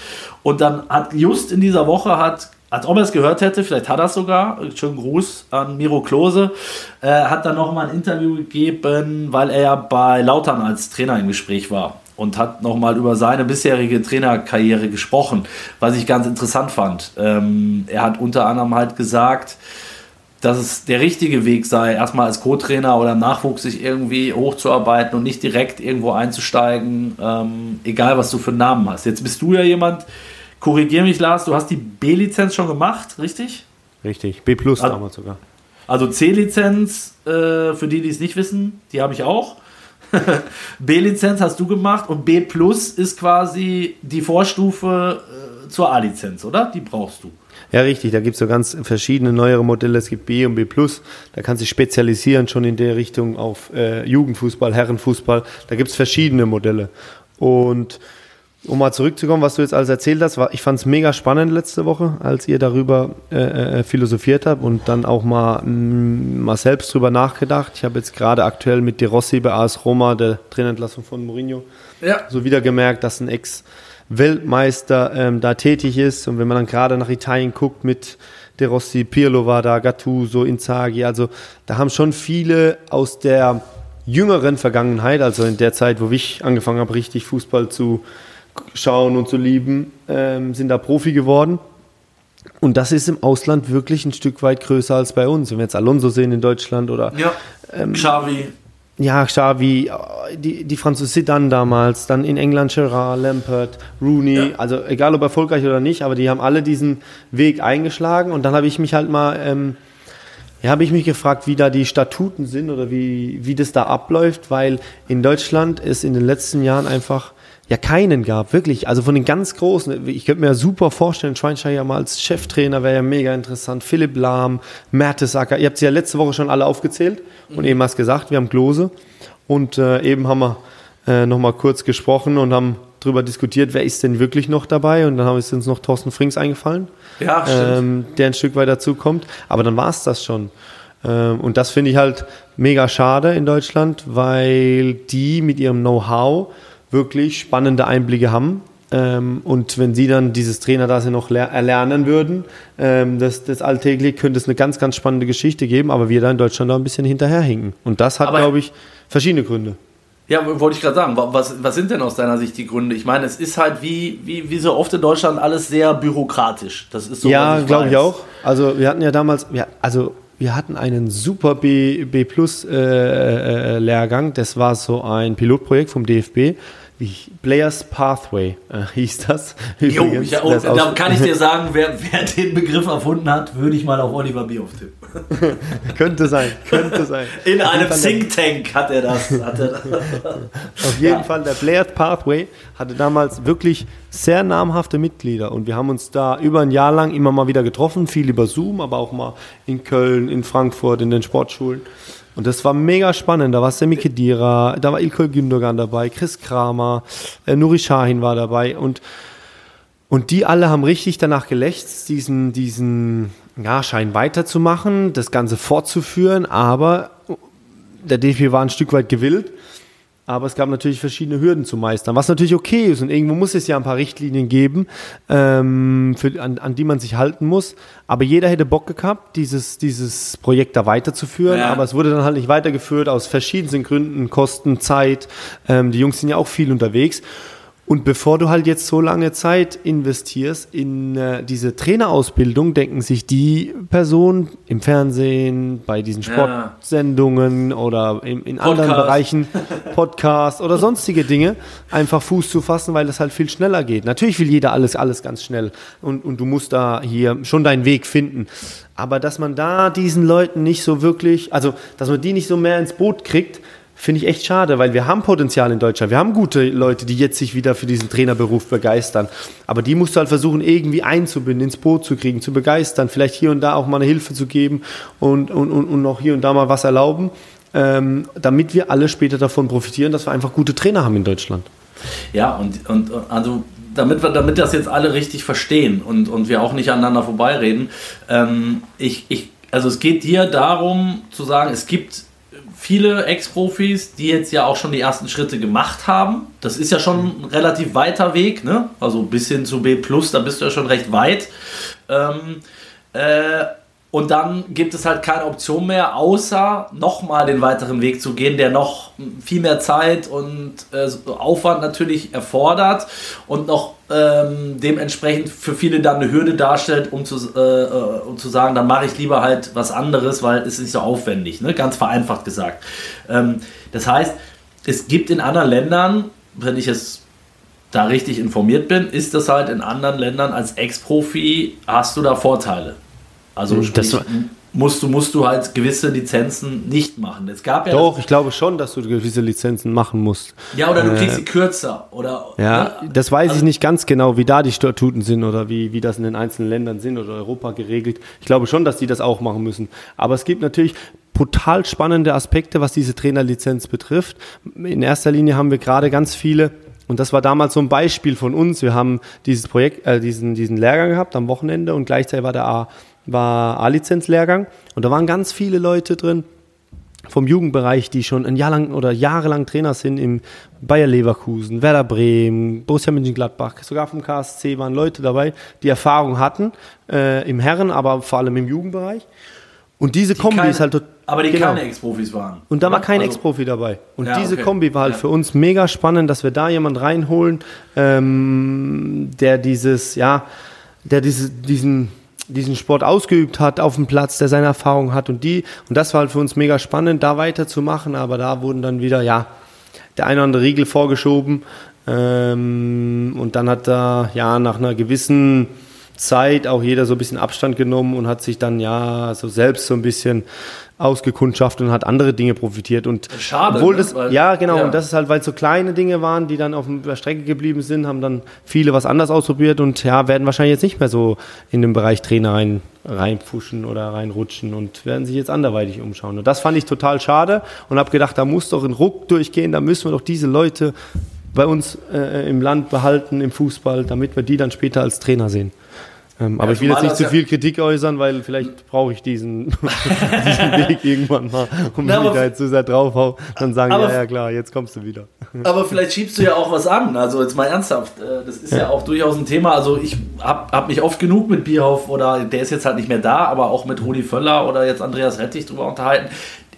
Und dann hat just in dieser Woche hat als ob er es gehört hätte, vielleicht hat er es sogar, schönen Gruß an Miro Klose, äh, hat dann nochmal ein Interview gegeben, weil er bei Lautern als Trainer im Gespräch war und hat nochmal über seine bisherige Trainerkarriere gesprochen, was ich ganz interessant fand. Ähm, er hat unter anderem halt gesagt, dass es der richtige Weg sei, erstmal als Co-Trainer oder im Nachwuchs sich irgendwie hochzuarbeiten und nicht direkt irgendwo einzusteigen, ähm, egal was du für einen Namen hast. Jetzt bist du ja jemand, korrigier mich Lars, du hast die B-Lizenz schon gemacht, richtig? Richtig, B plus damals sogar. Also C-Lizenz, äh, für die, die es nicht wissen, die habe ich auch. B-Lizenz hast du gemacht und B plus ist quasi die Vorstufe äh, zur A-Lizenz, oder? Die brauchst du. Ja, richtig, da gibt es so ganz verschiedene neuere Modelle. Es gibt B und B plus. Da kann sich spezialisieren schon in der Richtung auf äh, Jugendfußball, Herrenfußball. Da gibt es verschiedene Modelle. Und um mal zurückzukommen, was du jetzt alles erzählt hast, war, ich fand es mega spannend letzte Woche, als ihr darüber äh, äh, philosophiert habt und dann auch mal, mh, mal selbst drüber nachgedacht. Ich habe jetzt gerade aktuell mit De Rossi bei AS Roma, der Trainerentlassung von Mourinho, Ja. so wieder gemerkt, dass ein Ex Weltmeister ähm, da tätig ist. Und wenn man dann gerade nach Italien guckt mit De Rossi, Pirlo war da, Gattuso, Inzaghi, also da haben schon viele aus der jüngeren Vergangenheit, also in der Zeit, wo ich angefangen habe, richtig Fußball zu schauen und zu lieben, ähm, sind da Profi geworden. Und das ist im Ausland wirklich ein Stück weit größer als bei uns. Wenn wir jetzt Alonso sehen in Deutschland oder Ja, ähm, Xavi. ja, Xavi, die, die Franzosen Zidane damals, dann in England Gerrard, Lampert, Rooney, Ja. also egal ob erfolgreich oder nicht, aber die haben alle diesen Weg eingeschlagen und dann habe ich mich halt mal, ähm, ja, habe ich mich gefragt, wie da die Statuten sind oder wie, wie das da abläuft, weil in Deutschland es in den letzten Jahren einfach ja keinen gab, wirklich. Also von den ganz Großen, ich könnte mir super vorstellen, Schweinsteiger mal als Cheftrainer wäre ja mega interessant. Philipp Lahm, Mertesacker, ihr habt sie ja letzte Woche schon alle aufgezählt und eben hast gesagt, wir haben Klose und äh, eben haben wir äh, nochmal kurz gesprochen und haben darüber diskutiert, wer ist denn wirklich noch dabei und dann haben- ist uns noch Thorsten Frings eingefallen Ja, stimmt. ähm, der ein Stück weit dazu kommt. Aber dann war es das schon. Ähm, und das finde ich halt mega schade in Deutschland, weil die mit ihrem Know-how wirklich spannende Einblicke haben. Ähm, und wenn sie dann dieses Trainer da noch ler- erlernen würden, ähm, das, das alltäglich, könnte es eine ganz, ganz spannende Geschichte geben, aber wir da in Deutschland da ein bisschen hinterherhinken. Und das hat, glaube ich, verschiedene Gründe. Ja, wollte ich gerade sagen. Wa- Was, was sind denn aus deiner Sicht die Gründe? Ich meine, es ist halt wie, wie, wie so oft in Deutschland alles sehr bürokratisch. Das ist so. ja, glaube ich auch. Also wir hatten ja damals, ja, also wir hatten einen super B, B Plus äh, äh, Lehrgang. Das war so ein Pilotprojekt vom DFB. Wie Players Pathway äh, hieß das. Jo, übrigens. oh, Das da kann ich dir sagen, wer, wer den Begriff erfunden hat, würde ich mal auf Oliver Bierhoff tippen. könnte sein, könnte sein. In Auf einem Think Tank hat er das. Hat er das. Auf jeden Fall, der Players Pathway hatte damals wirklich sehr namhafte Mitglieder und wir haben uns da über ein Jahr lang immer mal wieder getroffen, viel über Zoom, aber auch mal in Köln, in Frankfurt, in den Sportschulen. Und das war mega spannend. Da war Semi Kedira, da war Ilkay Gündogan dabei, Chris Kramer, äh, Nuri Sahin war dabei und und die alle haben richtig danach gelächzt, diesen, diesen ja, Schein weiterzumachen, das Ganze fortzuführen, aber der DFB war ein Stück weit gewillt. Aber es gab natürlich verschiedene Hürden zu meistern, was natürlich okay ist. Und irgendwo muss es ja ein paar Richtlinien geben, ähm, für, an, an die man sich halten muss. Aber jeder hätte Bock gehabt, dieses, dieses Projekt da weiterzuführen. Ja. Aber es wurde dann halt nicht weitergeführt aus verschiedensten Gründen, Kosten, Zeit. Ähm, die Jungs sind ja auch viel unterwegs. Und bevor du halt jetzt so lange Zeit investierst in äh, diese Trainerausbildung, denken sich die Personen im Fernsehen, bei diesen Ja. Sportsendungen oder in, in anderen. Bereichen, Podcast oder sonstige Dinge, einfach Fuß zu fassen, weil das halt viel schneller geht. Natürlich will jeder alles, alles ganz schnell und, und du musst da hier schon deinen Weg finden. Aber dass man da diesen Leuten nicht so wirklich, also dass man die nicht so mehr ins Boot kriegt, Finde ich echt schade, weil wir haben Potenzial in Deutschland. Wir haben gute Leute, die jetzt sich wieder für diesen Trainerberuf begeistern. Aber die musst du halt versuchen, irgendwie einzubinden, ins Boot zu kriegen, zu begeistern, vielleicht hier und da auch mal eine Hilfe zu geben und, und, und, und noch hier und da mal was erlauben, ähm, damit wir alle später davon profitieren, dass wir einfach gute Trainer haben in Deutschland. Ja, und, und also damit wir, damit das jetzt alle richtig verstehen und, und wir auch nicht aneinander vorbeireden, ähm, ich, ich, also es geht dir darum zu sagen, es gibt viele Ex-Profis, die jetzt ja auch schon die ersten Schritte gemacht haben. Das ist ja schon ein relativ weiter Weg, ne? Also bis hin zu B, da bist du ja schon recht weit. Ähm, äh, und dann gibt es halt keine Option mehr, außer nochmal den weiteren Weg zu gehen, der noch viel mehr Zeit und äh, Aufwand natürlich erfordert und noch ähm, dementsprechend für viele dann eine Hürde darstellt, um zu, äh, äh, um zu sagen, dann mache ich lieber halt was anderes, weil es ist nicht so aufwendig, ne? ganz vereinfacht gesagt. Ähm, das heißt, es gibt in anderen Ländern, wenn ich jetzt da richtig informiert bin, ist das halt in anderen Ländern als Ex-Profi hast du da Vorteile. Also Hm, sprich, das war- musst du musst du halt gewisse Lizenzen nicht machen. Es gab ja Doch, ich glaube schon, dass du gewisse Lizenzen machen musst. ja oder du kriegst sie kürzer oder Ja, ne? das weiß ich Also- nicht ganz genau, wie da die Statuten sind oder wie, wie das in den einzelnen Ländern sind oder Europa geregelt. Ich glaube schon, dass die das auch machen müssen. Aber es gibt natürlich brutal spannende Aspekte, was diese Trainerlizenz betrifft. In erster Linie haben wir gerade ganz viele, und das war damals so ein Beispiel von uns. Wir haben dieses Projekt, äh, diesen, diesen Lehrgang gehabt am Wochenende und gleichzeitig war der A, war A-Lizenz-Lehrgang und da waren ganz viele Leute drin, vom Jugendbereich, die schon ein Jahr lang oder jahrelang Trainer sind im Bayer Leverkusen, Werder Bremen, Borussia Mönchengladbach, sogar vom KSC waren Leute dabei, die Erfahrung hatten äh, im Herren, aber vor allem im Jugendbereich. Und diese Die Kombi keine- ist halt Aber die genau. keine Ex-Profis waren. Und da war oder? kein Also- Ex-Profi dabei. Und Ja, diese okay. Kombi war halt Ja. für uns mega spannend, dass wir da jemand reinholen, ähm, der dieses, ja, der diese, diesen, diesen Sport ausgeübt hat auf dem Platz, der seine Erfahrung hat und die, und das war halt für uns mega spannend, da weiterzumachen, aber da wurden dann wieder, ja, der eine oder andere Riegel vorgeschoben. Ähm, und dann hat da, ja, nach einer gewissen Zeit auch jeder so ein bisschen Abstand genommen und hat sich dann, ja, so selbst so ein bisschen ausgekundschaftet und hat andere Dinge profitiert. Und Schade, obwohl ne? das, Weil- ja, genau, ja. und das ist halt, weil es so kleine Dinge waren, die dann auf der Strecke geblieben sind, haben dann viele was anders ausprobiert und ja, werden wahrscheinlich jetzt nicht mehr so in den Bereich Trainer rein, reinpfuschen oder reinrutschen und werden sich jetzt anderweitig umschauen. Und das fand ich total schade und habe gedacht, da muss doch ein Ruck durchgehen, da müssen wir doch diese Leute bei uns äh, im Land behalten, im Fußball, damit wir die dann später als Trainer sehen. Ähm, aber Ja, ich will jetzt nicht zu ja- viel Kritik äußern, weil vielleicht brauche ich diesen, diesen Weg irgendwann mal. Und Na, wenn ich da jetzt so sehr draufhau, dann sagen, Aber- ja, ja klar, jetzt kommst du wieder. Aber vielleicht schiebst du ja auch was an. Also jetzt mal ernsthaft. äh, Das ist ja, auch durchaus ein Thema. Also ich habe hab mich oft genug mit Bierhoff oder der ist jetzt halt nicht mehr da, aber auch mit Rudi Völler oder jetzt Andreas Rettich drüber unterhalten.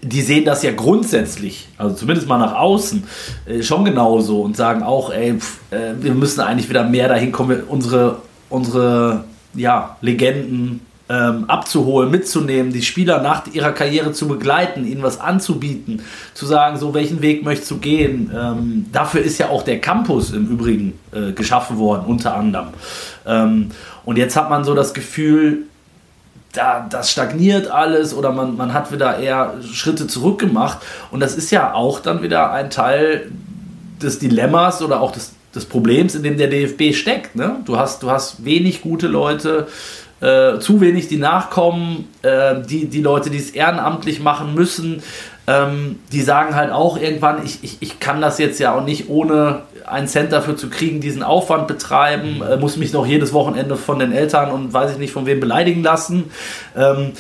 Die sehen das ja grundsätzlich, also zumindest mal nach außen, äh, schon genauso und sagen auch, ey, pf, äh, wir müssen eigentlich wieder mehr dahin kommen, unsere, unsere ja, Legenden ähm, abzuholen, mitzunehmen, die Spieler nach ihrer Karriere zu begleiten, ihnen was anzubieten, zu sagen, so welchen Weg möchtest du gehen. Ähm, dafür ist ja auch der Campus im Übrigen äh, geschaffen worden, unter anderem. Ähm, und jetzt hat man so das Gefühl, da, das stagniert alles oder man, man hat wieder eher Schritte zurückgemacht. Und das ist ja auch dann wieder ein Teil des Dilemmas oder auch des, des Problems, in dem der DFB steckt. Ne? Du, hast, du hast wenig gute Leute, äh, zu wenig, die nachkommen, äh, die, die Leute, die es ehrenamtlich machen müssen, ähm, die sagen halt auch irgendwann, ich, ich, ich kann das jetzt ja auch nicht ohne einen Cent dafür zu kriegen, diesen Aufwand betreiben, äh, muss mich noch jedes Wochenende von den Eltern und weiß ich nicht von wem beleidigen lassen. Ähm,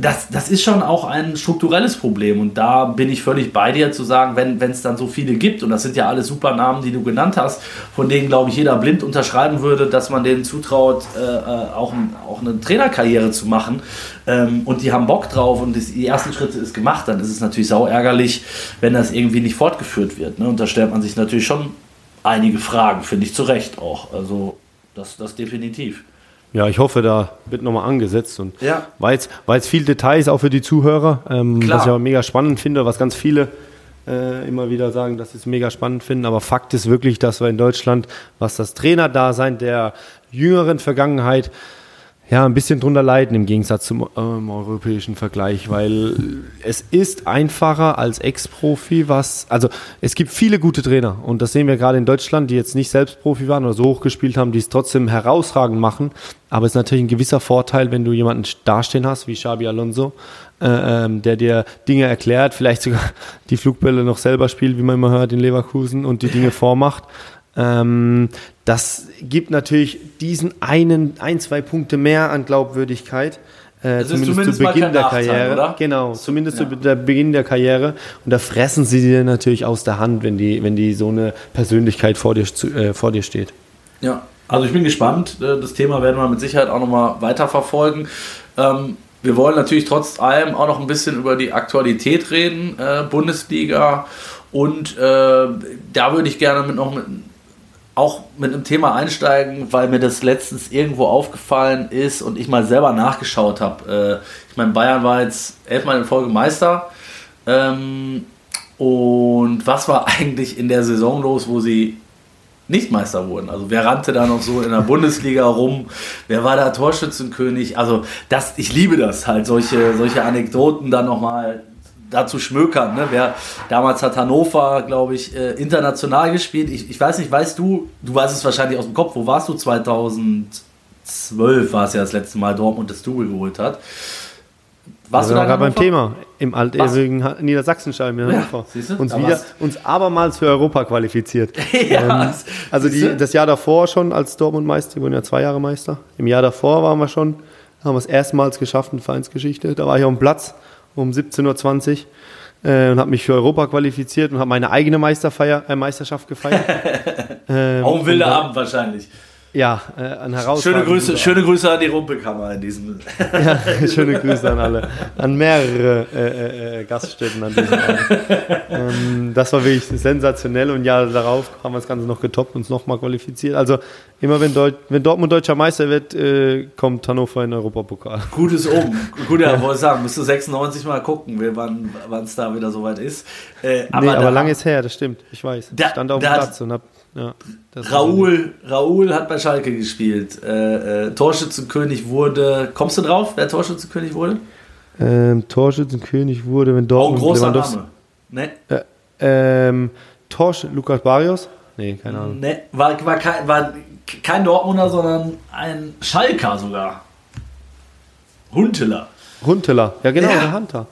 das, das ist schon auch ein strukturelles Problem und da bin ich völlig bei dir zu sagen, wenn es dann so viele gibt und das sind ja alles super Namen, die du genannt hast, von denen glaube ich jeder blind unterschreiben würde, dass man denen zutraut, äh, äh, auch, auch eine Trainerkarriere zu machen ähm, und die haben Bock drauf und die ersten Schritte ist gemacht, dann ist es natürlich sau ärgerlich, wenn das irgendwie nicht fortgeführt wird. Ne? Und da stellt man sich natürlich schon einige Fragen, finde ich zu Recht auch. Also das, das definitiv. Ja, ich hoffe, da wird nochmal angesetzt und Ja. war, jetzt, war jetzt viel Details auch für die Zuhörer, ähm, was ich aber mega spannend finde, was ganz viele äh, immer wieder sagen, dass sie es mega spannend finden. Aber Fakt ist wirklich, dass wir in Deutschland, was das Trainerdasein der jüngeren Vergangenheit, ja, ein bisschen drunter leiden im Gegensatz zum ähm, europäischen Vergleich, weil es ist einfacher als Ex-Profi, was, also es gibt viele gute Trainer und das sehen wir gerade in Deutschland, die jetzt nicht selbst Profi waren oder so hochgespielt haben, die es trotzdem herausragend machen, aber es ist natürlich ein gewisser Vorteil, wenn du jemanden dastehen hast, wie Xabi Alonso, äh, ähm, der dir Dinge erklärt, vielleicht sogar die Flugbälle noch selber spielt, wie man immer hört in Leverkusen und die Dinge vormacht. Ähm, das gibt natürlich diesen einen, ein, zwei Punkte mehr an Glaubwürdigkeit. Äh, ist zumindest mal kein der Nachteil, Karriere. oder? Genau, zumindest Ja. zu der Beginn der Karriere. Und da fressen sie dir natürlich aus der Hand, wenn die, wenn die so eine Persönlichkeit vor dir, zu- äh, vor dir steht. Ja, also ich bin gespannt. Äh, Das Thema werden wir mit Sicherheit auch nochmal weiterverfolgen. Ähm, wir wollen natürlich trotz allem auch noch ein bisschen über die Aktualität reden, äh, Bundesliga. Und äh, da würde ich gerne mit noch mit, auch mit einem Thema einsteigen, weil mir das letztens irgendwo aufgefallen ist und ich mal selber nachgeschaut habe. Äh, ich meine, Bayern war jetzt elfmal in Folge Meister. Ähm, und was war eigentlich in der Saison los, wo sie nicht Meister wurden. Also wer rannte da noch so in der Bundesliga rum? Wer war da Torschützenkönig? Also das, ich liebe das halt, solche, solche Anekdoten dann nochmal dazu schmökern. Ne? Wer, damals hat Hannover, glaube ich, äh, international gespielt. Ich, ich weiß nicht, weißt du, du weißt es wahrscheinlich aus dem Kopf, wo warst du 2012 war es ja das letzte Mal Dortmund das Double geholt hat. Warst Also da wir in gerade beim? Thema im altewigen Ha- Niedersachsenstein in Ja, Hannover. du, uns, da wieder, uns abermals für Europa qualifiziert. ja, Also siehst die, du? das Jahr davor schon als Dortmund Meister, die wurden ja zwei Jahre Meister. Im Jahr davor waren wir schon, haben wir es erstmals geschafft in Vereinsgeschichte. Da war ich auf dem Platz um 17.20 Uhr. äh, und habe mich für Europa qualifiziert und habe meine eigene Meisterfeier, äh, Meisterschaft gefeiert. ähm, Auch ein wilder dann- Abend wahrscheinlich. Ja, äh, ein herausragender Schöne Grüße, schöne Grüße an die Rumpelkammer in diesem. Ja, schöne Grüße an alle, an mehrere äh, äh, äh, Gaststätten an diesem ähm, das war wirklich sensationell und ja, darauf haben wir das Ganze noch getoppt und uns nochmal qualifiziert. Also immer wenn, Deut wenn Dortmund deutscher Meister wird, äh, kommt Hannover in den Europapokal. Gutes Oben. Gut, ja, wollte ich sagen, musst du 96 mal gucken, wann es da wieder soweit ist. Äh, aber nee, aber lange ist her, das stimmt, ich weiß. Da- ich stand auf dem Platz und hab, ja, das Raoul, Raoul hat bei Schalke gespielt. Äh, äh, Torschützenkönig wurde. Kommst du drauf, wer Torschützenkönig wurde? Ähm, Torschützenkönig wurde, wenn Auch ein Dortmund großer Lewandowski- Name. Ne? Äh, ähm, Torsch Lukas Barrios? Nee, keine Ahnung. Ne, war, war, kein, war kein Dortmunder, sondern ein Schalker sogar. Hunteler. Hunteler, ja genau, Ja. der Hunter.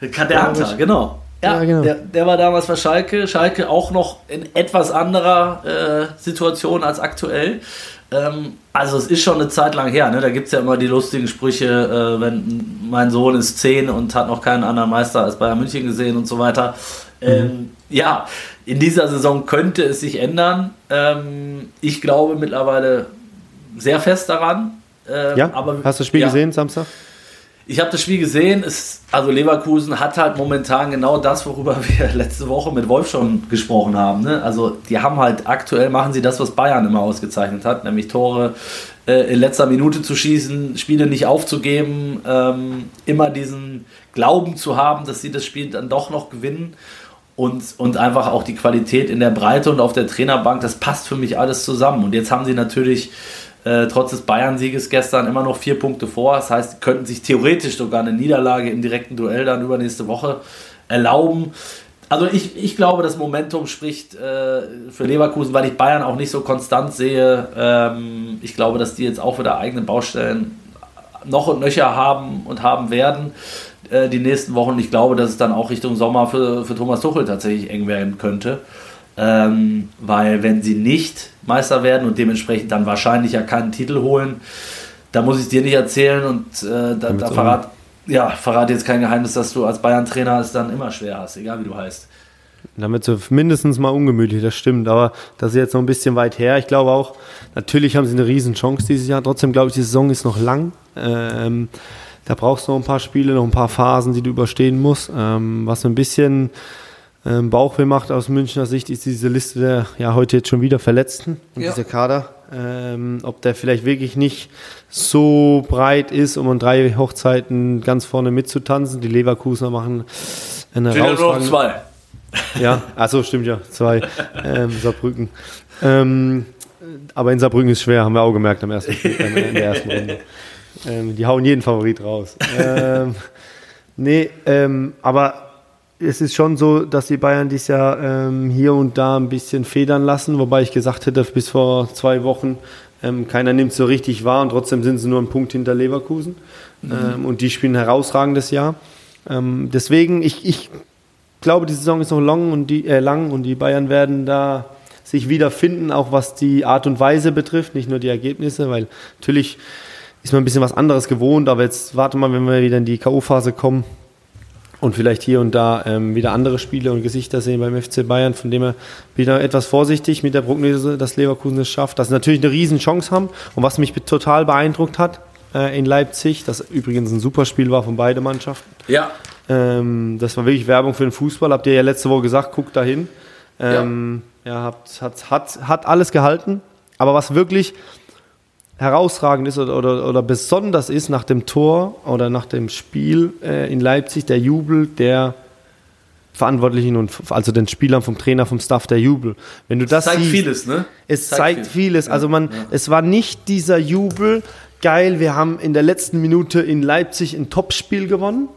Der Hunter, genau. Ja, Ja, genau. Der, der war damals bei Schalke. Schalke auch noch in etwas anderer äh, Situation als aktuell. Ähm, also es ist schon eine Zeit lang her. Ne? Da gibt es ja immer die lustigen Sprüche, äh, wenn mein Sohn ist 10 und hat noch keinen anderen Meister als Bayern München gesehen und so weiter. Ähm, ja, in dieser Saison könnte es sich ändern. Ähm, ich glaube mittlerweile sehr fest daran. Ähm, Ja, aber, hast du das Spiel ja. gesehen Samstag? Ich habe das Spiel gesehen. Es, also Leverkusen hat halt momentan genau das, worüber wir letzte Woche mit Wolf schon gesprochen haben. Ne? Also die haben halt aktuell machen sie das, was Bayern immer ausgezeichnet hat, nämlich Tore äh, in letzter Minute zu schießen, Spiele nicht aufzugeben, ähm, immer diesen Glauben zu haben, dass sie das Spiel dann doch noch gewinnen. Und, und einfach auch die Qualität in der Breite und auf der Trainerbank, das passt für mich alles zusammen. Und jetzt haben sie natürlich äh, trotz des Bayern-Sieges gestern immer noch vier Punkte vor. Das heißt, könnten sich theoretisch sogar eine Niederlage im direkten Duell dann übernächste Woche erlauben. Also ich, ich glaube, das Momentum spricht äh, für Leverkusen, weil ich Bayern auch nicht so konstant sehe. Ähm, ich glaube, dass die jetzt auch wieder eigene Baustellen noch und nöcher haben und haben werden äh, die nächsten Wochen. Ich glaube, dass es dann auch Richtung Sommer für, für Thomas Tuchel tatsächlich eng werden könnte. Ähm, weil wenn sie nicht Meister werden und dementsprechend dann wahrscheinlich ja keinen Titel holen, da muss ich es dir nicht erzählen und äh, da, da verrat, ja, verrate jetzt kein Geheimnis, dass du als Bayern-Trainer es dann immer schwer hast, egal wie du heißt. Damit so mindestens mal ungemütlich, das stimmt. Aber das ist jetzt noch ein bisschen weit her. Ich glaube auch, natürlich haben sie eine riesen Chance dieses Jahr. Trotzdem glaube ich, die Saison ist noch lang. Ähm, da brauchst du noch ein paar Spiele, noch ein paar Phasen, die du überstehen musst. Ähm, was ein bisschen ähm, Bauchweh macht aus Münchner Sicht, ist diese Liste der ja heute jetzt schon wieder Verletzten und Ja. dieser Kader. Ähm, ob der vielleicht wirklich nicht so breit ist, um an drei Hochzeiten ganz vorne mitzutanzen. Die Leverkusener machen eine Sind ja nur noch zwei. ja, achso, stimmt ja. Zwei. Ähm, Saarbrücken. Ähm, aber in Saarbrücken ist schwer, haben wir auch gemerkt am ersten, Spiel- äh, in der ersten Runde. Ähm, die hauen jeden Favorit raus. Ähm, nee, ähm, aber es ist schon so, dass die Bayern dies Jahr ähm, hier und da ein bisschen federn lassen, wobei ich gesagt hätte, bis vor zwei Wochen, ähm, keiner nimmt so richtig wahr und trotzdem sind sie nur einen Punkt hinter Leverkusen. Ähm, und die spielen ein herausragendes Jahr. Ähm, deswegen, ich, ich glaube, die Saison ist noch lang und die, äh, lang und die Bayern werden da sich wiederfinden, auch was die Art und Weise betrifft, nicht nur die Ergebnisse, weil natürlich ist man ein bisschen was anderes gewohnt, aber jetzt warte mal, wenn wir wieder in die K.O.-Phase kommen und vielleicht hier und da ähm, wieder andere Spiele und Gesichter sehen beim FC Bayern, von dem er wieder etwas vorsichtig mit der Prognose, dass Leverkusen es schafft, dass sie natürlich eine riesen Chance haben und was mich total beeindruckt hat äh, in Leipzig, das übrigens ein super Spiel war von beiden Mannschaften, Ja, ähm, das war wirklich Werbung für den Fußball. Habt ihr ja letzte Woche gesagt, guckt dahin. Ähm, ja. habt, hat, hat, hat alles gehalten. Aber was wirklich herausragend ist oder, oder, oder besonders ist nach dem Tor oder nach dem Spiel äh, in Leipzig, der Jubel der Verantwortlichen und also den Spielern, vom Trainer, vom Staff, der Jubel. Wenn du das zeigt siehst, vieles, ne? es zeigt, vieles. Also man, Ja. es war nicht dieser Jubel, geil, wir haben in der letzten Minute in Leipzig ein Topspiel gewonnen.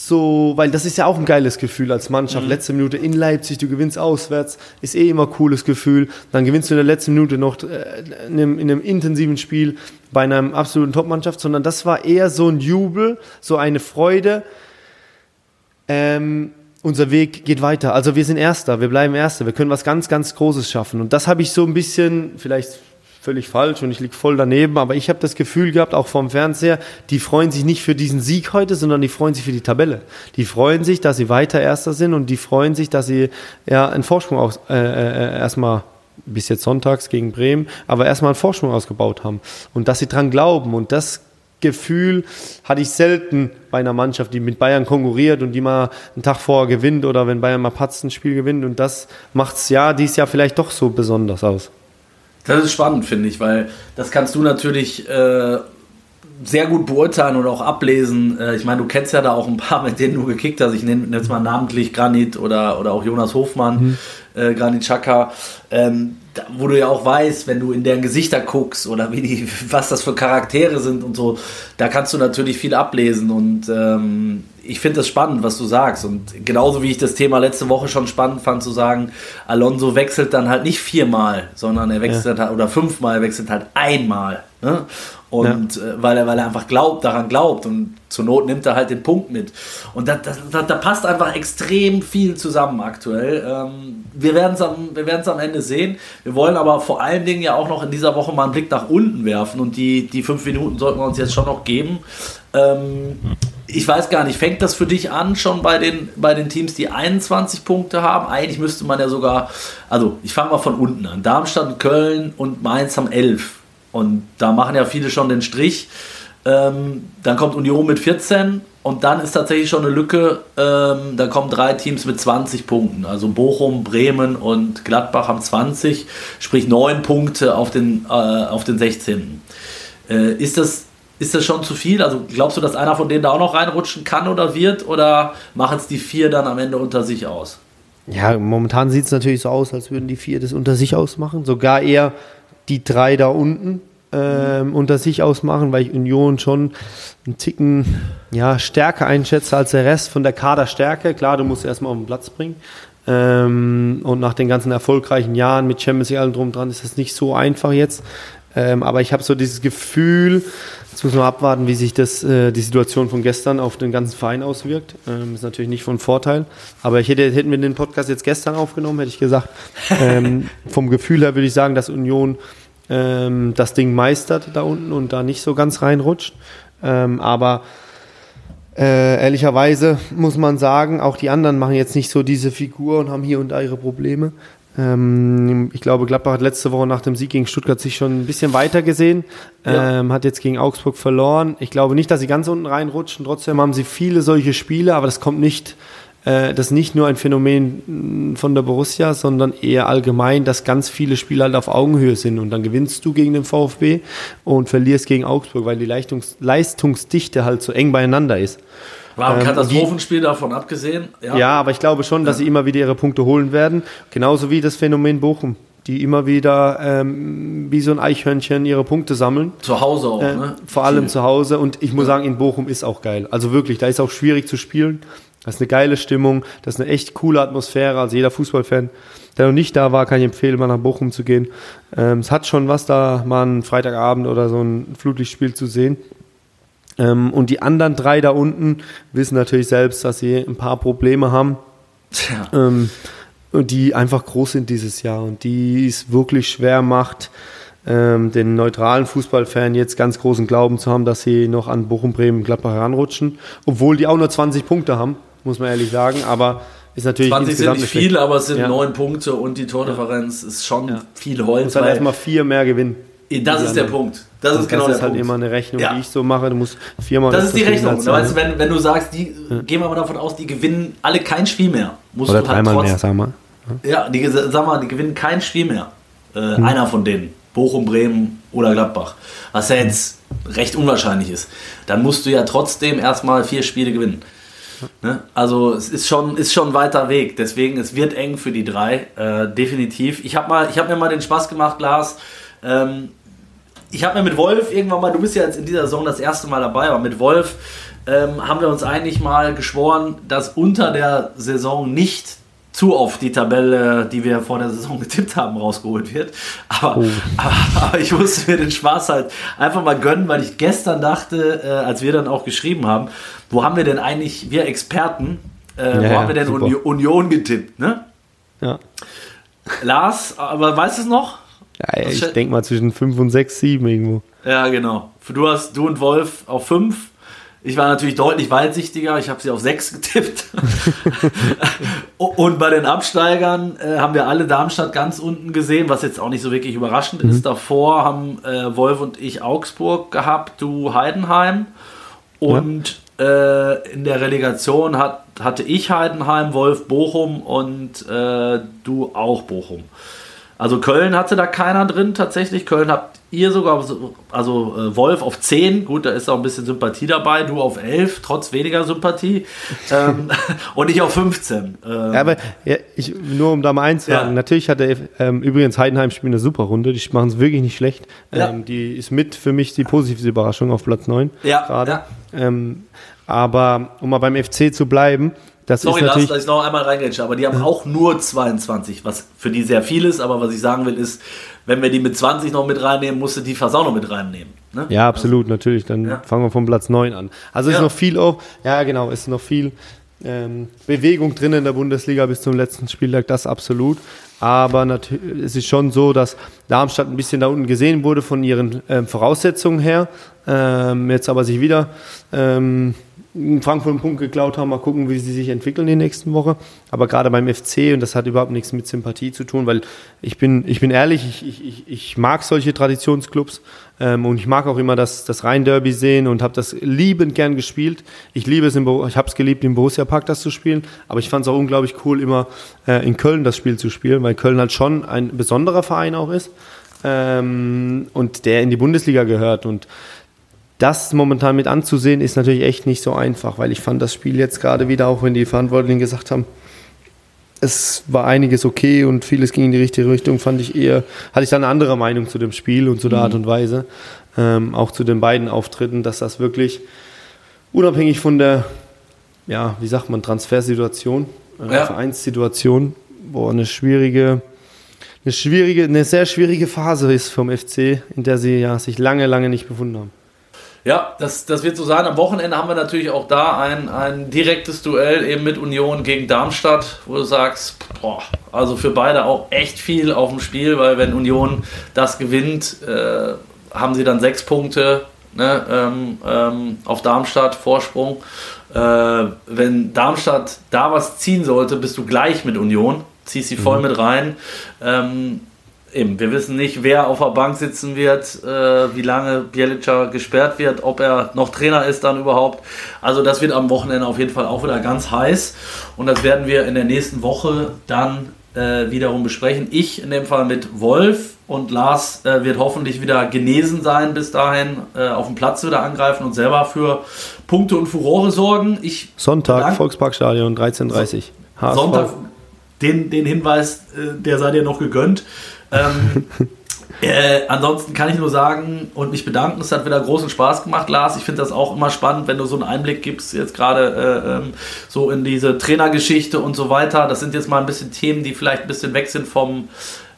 So, weil das ist ja auch ein geiles Gefühl als Mannschaft. Mhm. Letzte Minute in Leipzig, du gewinnst auswärts, ist eh immer ein cooles Gefühl. Dann gewinnst du in der letzten Minute noch äh, in einem, in einem intensiven Spiel bei einer absoluten Topmannschaft, sondern das war eher so ein Jubel, so eine Freude. Ähm, unser Weg geht weiter. Also wir sind Erster, wir bleiben Erster, wir können was ganz, ganz Großes schaffen. Und das habe ich so ein bisschen, vielleicht völlig falsch und ich liege voll daneben, aber ich habe das Gefühl gehabt, auch vom Fernseher, die freuen sich nicht für diesen Sieg heute, sondern die freuen sich für die Tabelle. Die freuen sich, dass sie weiter Erster sind und die freuen sich, dass sie ja einen Vorsprung aus, äh, äh, erstmal bis jetzt sonntags gegen Bremen, aber erstmal einen Vorsprung ausgebaut haben und dass sie dran glauben und das Gefühl hatte ich selten bei einer Mannschaft, die mit Bayern konkurriert und die mal einen Tag vorher gewinnt oder wenn Bayern mal patzt ein Spiel gewinnt und das macht es ja dieses Jahr vielleicht doch so besonders aus. Das ist spannend, finde ich, weil das kannst du natürlich äh, sehr gut beurteilen und auch ablesen. Äh, ich meine, du kennst ja da auch ein paar, mit denen du gekickt hast. Ich nenne jetzt mal namentlich Granit oder, oder auch Jonas Hofmann, mhm. äh, Granit Xhaka. Ähm, wo du ja auch weißt, wenn du in deren Gesichter guckst oder wie die, was das für Charaktere sind und so, da kannst du natürlich viel ablesen und ähm, ich finde das spannend, was du sagst und genauso wie ich das Thema letzte Woche schon spannend fand zu sagen, Alonso wechselt dann halt nicht viermal, sondern er wechselt ja. halt oder fünfmal, er wechselt halt einmal. Ne? Und ja. äh, weil, er, weil er einfach glaubt, daran glaubt und zur Not nimmt er halt den Punkt mit. Und da, da, da passt einfach extrem viel zusammen aktuell. Ähm, wir werden es am, am Ende sehen. Wir wollen aber vor allen Dingen ja auch noch in dieser Woche mal einen Blick nach unten werfen und die, die fünf Minuten sollten wir uns jetzt schon noch geben. Ähm, ich weiß gar nicht, fängt das für dich an schon bei den, bei den Teams, die 21 Punkte haben? Eigentlich müsste man ja sogar, also ich fange mal von unten an. Darmstadt, Köln und Mainz haben 11. Und da machen ja viele schon den Strich. Ähm, dann kommt Union mit 14 und dann ist tatsächlich schon eine Lücke. Ähm, da kommen drei Teams mit 20 Punkten. Also Bochum, Bremen und Gladbach haben 20, sprich 9 Punkte auf den, äh, auf den 16. Äh, ist, das, ist das schon zu viel? Also glaubst du, dass einer von denen da auch noch reinrutschen kann oder wird? Oder machen es die vier dann am Ende unter sich aus? Ja, momentan sieht es natürlich so aus, als würden die vier das unter sich ausmachen. Sogar eher die drei da unten ähm, unter sich ausmachen, weil ich Union schon einen Ticken ja, stärker einschätze als der Rest von der Kaderstärke. Klar, du musst erstmal auf den Platz bringen. Ähm, und nach den ganzen erfolgreichen Jahren mit Champions League allem drum dran ist das nicht so einfach jetzt. Ähm, aber ich habe so dieses Gefühl, jetzt müssen wir abwarten, wie sich das, äh, die Situation von gestern auf den ganzen Verein auswirkt. Ähm, ist natürlich nicht von Vorteil. Aber ich hätte, hätten wir den Podcast jetzt gestern aufgenommen, hätte ich gesagt, ähm, vom Gefühl her würde ich sagen, dass Union ähm, das Ding meistert da unten und da nicht so ganz reinrutscht. Ähm, aber äh, ehrlicherweise muss man sagen, auch die anderen machen jetzt nicht so diese Figur und haben hier und da ihre Probleme. Ähm, ich glaube, Gladbach hat letzte Woche nach dem Sieg gegen Stuttgart sich schon ein bisschen weiter gesehen, ja. ähm, hat jetzt gegen Augsburg verloren. Ich glaube nicht, dass sie ganz unten reinrutschen. Trotzdem haben sie viele solche Spiele, aber das kommt nicht äh, das ist nicht nur ein Phänomen von der Borussia, sondern eher allgemein, dass ganz viele Spieler halt auf Augenhöhe sind und dann gewinnst du gegen den VfB und verlierst gegen Augsburg, weil die Leistungs Leistungsdichte halt so eng beieinander ist. War ein ähm, Katastrophenspiel davon abgesehen. Ja. ja. aber ich glaube schon, dass ja. sie immer wieder ihre Punkte holen werden. Genauso wie das Phänomen Bochum, die immer wieder ähm, wie so ein Eichhörnchen ihre Punkte sammeln. Zu Hause auch, äh, ne? Vor allem Viel. zu Hause. Und ich muss sagen, in Bochum ist auch geil. Also wirklich, da ist auch schwierig zu spielen. Das ist eine geile Stimmung, das ist eine echt coole Atmosphäre. Also jeder Fußballfan, der noch nicht da war, kann ich empfehlen, mal nach Bochum zu gehen. Ähm, es hat schon was, da mal einen Freitagabend oder so ein Flutlichtspiel zu sehen. Ähm, und die anderen drei da unten wissen natürlich selbst, dass sie ein paar Probleme haben. Ja. Ähm, und die einfach groß sind dieses Jahr und die es wirklich schwer macht, ähm, den neutralen Fußballfan jetzt ganz großen Glauben zu haben, dass sie noch an Bochum, Bremen, Gladbach heranrutschen, obwohl die auch nur 20 Punkte haben muss man ehrlich sagen. Aber ist natürlich 20 sind nicht viel, aber es sind neun Punkte und die Tordifferenz ja. ist schon ja. viel Holz. Du musst halt erstmal vier mehr gewinnen. Das ist der Punkt. Das, das ist genau das ist halt Punkt. immer eine Rechnung, ja. die ich so mache. Du musst viermal. Das ist die Rechnung. Weißt, wenn, wenn du sagst, die gehen wir mal davon aus, die gewinnen alle kein Spiel mehr. Musst Oder du halt dreimal mehr, sag mal. Ja, die, sag mal, die gewinnen kein Spiel mehr. Äh, hm. Einer von denen. Bochum, Bremen oder Gladbach. Was ja jetzt recht unwahrscheinlich ist. Dann musst du ja trotzdem erstmal vier Spiele gewinnen. Ne? Also es ist schon, ist schon ein weiter Weg. Deswegen, es wird eng für die drei, äh, definitiv. Ich habe hab mir mal den Spaß gemacht, Lars. Ähm, ich habe mir mit Wolf irgendwann mal, du bist ja jetzt in dieser Saison das erste Mal dabei, aber mit Wolf ähm, haben wir uns eigentlich mal geschworen, dass unter der Saison nicht zu oft die Tabelle, die wir vor der Saison getippt haben, rausgeholt wird. Aber, oh. aber, aber, ich musste mir den Spaß halt einfach mal gönnen, weil ich gestern dachte, äh, als wir dann auch geschrieben haben, wo haben wir denn eigentlich, wir Experten, äh, ja, wo haben wir denn Uni Union getippt, ne? Ja. Lars, aber weißt du es noch? Ja, ich denke mal zwischen 5 und 6, 7 irgendwo. Ja, genau. Du hast du und Wolf auf 5. Ich war natürlich deutlich weitsichtiger. Ich habe sie auf 6 getippt. und bei den Absteigern äh, haben wir alle Darmstadt ganz unten gesehen, was jetzt auch nicht so wirklich überraschend mhm. ist. Davor haben äh, Wolf und ich Augsburg gehabt, du Heidenheim. Und ja. äh, in der Relegation hat, hatte ich Heidenheim, Wolf Bochum und äh, du auch Bochum. Also Köln hatte da keiner drin tatsächlich. Köln habt ihr sogar, also äh, Wolf auf 10, gut, da ist auch ein bisschen Sympathie dabei, du auf 11, trotz weniger Sympathie. ähm, und ich auf 15. Ähm, ja, aber ja, ich, nur um da mal einzuhaken, ja. natürlich hatte ähm, übrigens Heidenheim spielt eine super Runde, die machen es wirklich nicht schlecht. Ja. Ähm, die ist mit für mich die positive Überraschung auf Platz 9 ja, gerade. Ähm, aber um mal beim FC zu bleiben, das Sorry, natürlich, dass ich noch einmal reingrätsche, aber die haben auch nur 22, was für die sehr viel ist, aber was ich sagen will, ist, wenn wir die mit 20 noch mit reinnehmen, musst du die fast auch noch mit reinnehmen. Ne? Ja, absolut, also, natürlich. Dann ja. fangen wir vom Platz 9 an. Also ja. ist noch viel auch, ja genau, ist noch viel ähm, Bewegung drin in der Bundesliga bis zum letzten Spieltag, das absolut. Aber natürlich, es ist schon so, dass Darmstadt ein bisschen da unten gesehen wurde von ihren ähm, Voraussetzungen her. Ähm, jetzt aber sich wieder ähm, in Frankfurt einen Punkt geklaut haben. Mal gucken, wie sie sich entwickeln in der nächsten Woche. Aber gerade beim FC, und das hat überhaupt nichts mit Sympathie zu tun, weil ich bin, ich bin ehrlich, ich, ich, ich mag solche Traditionsclubs ähm, und ich mag auch immer das, das Rhein-Derby sehen und habe das liebend gern gespielt. Ich liebe es, im, ich habe es geliebt, im Borussia Park das zu spielen, aber ich fand es auch unglaublich cool, immer äh, in Köln das Spiel zu spielen, weil Köln halt schon ein besonderer Verein auch ist ähm, und der in die Bundesliga gehört und das momentan mit anzusehen, ist natürlich echt nicht so einfach, weil ich fand das Spiel jetzt gerade wieder, auch wenn die Verantwortlichen gesagt haben, es war einiges okay und vieles ging in die richtige Richtung, fand ich eher, hatte ich da eine andere Meinung zu dem Spiel und zu der mhm. Art und Weise, ähm, auch zu den beiden Auftritten, dass das wirklich unabhängig von der, ja, wie sagt man, Transfersituation, äh, ja. Vereinssituation, wo eine schwierige, eine schwierige, eine sehr schwierige Phase ist vom FC, in der sie ja sich lange, lange nicht befunden haben. Ja, das, das wird so sein. Am Wochenende haben wir natürlich auch da ein, ein direktes Duell eben mit Union gegen Darmstadt, wo du sagst, boah, also für beide auch echt viel auf dem Spiel, weil wenn Union das gewinnt, äh, haben sie dann sechs Punkte ne, ähm, ähm, auf Darmstadt Vorsprung. Äh, wenn Darmstadt da was ziehen sollte, bist du gleich mit Union, ziehst sie voll mhm. mit rein. Ähm, Eben, wir wissen nicht, wer auf der Bank sitzen wird, äh, wie lange Bielica gesperrt wird, ob er noch Trainer ist dann überhaupt. Also das wird am Wochenende auf jeden Fall auch wieder ganz heiß und das werden wir in der nächsten Woche dann äh, wiederum besprechen. Ich in dem Fall mit Wolf und Lars äh, wird hoffentlich wieder genesen sein bis dahin, äh, auf dem Platz wieder angreifen und selber für Punkte und Furore sorgen. Ich Sonntag, Volksparkstadion, 13.30 Uhr. Sonntag, den, den Hinweis, äh, der sei dir noch gegönnt. Ähm, äh, ansonsten kann ich nur sagen und mich bedanken, es hat wieder großen Spaß gemacht, Lars. Ich finde das auch immer spannend, wenn du so einen Einblick gibst, jetzt gerade äh, ähm, so in diese Trainergeschichte und so weiter. Das sind jetzt mal ein bisschen Themen, die vielleicht ein bisschen weg sind vom,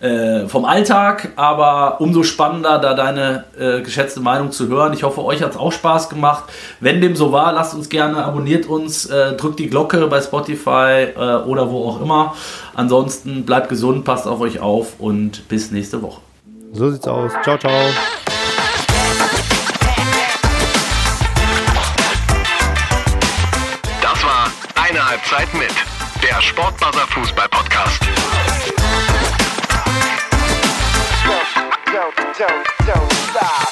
äh, vom Alltag, aber umso spannender, da deine äh, geschätzte Meinung zu hören. Ich hoffe, euch hat es auch Spaß gemacht. Wenn dem so war, lasst uns gerne, abonniert uns, äh, drückt die Glocke bei Spotify äh, oder wo auch immer. Ansonsten bleibt gesund, passt auf euch auf und bis nächste Woche. So sieht's aus. Ciao, ciao. Das war eine Halbzeit mit der Sportbuzzer Fußball Podcast. don't, don't, don't stop.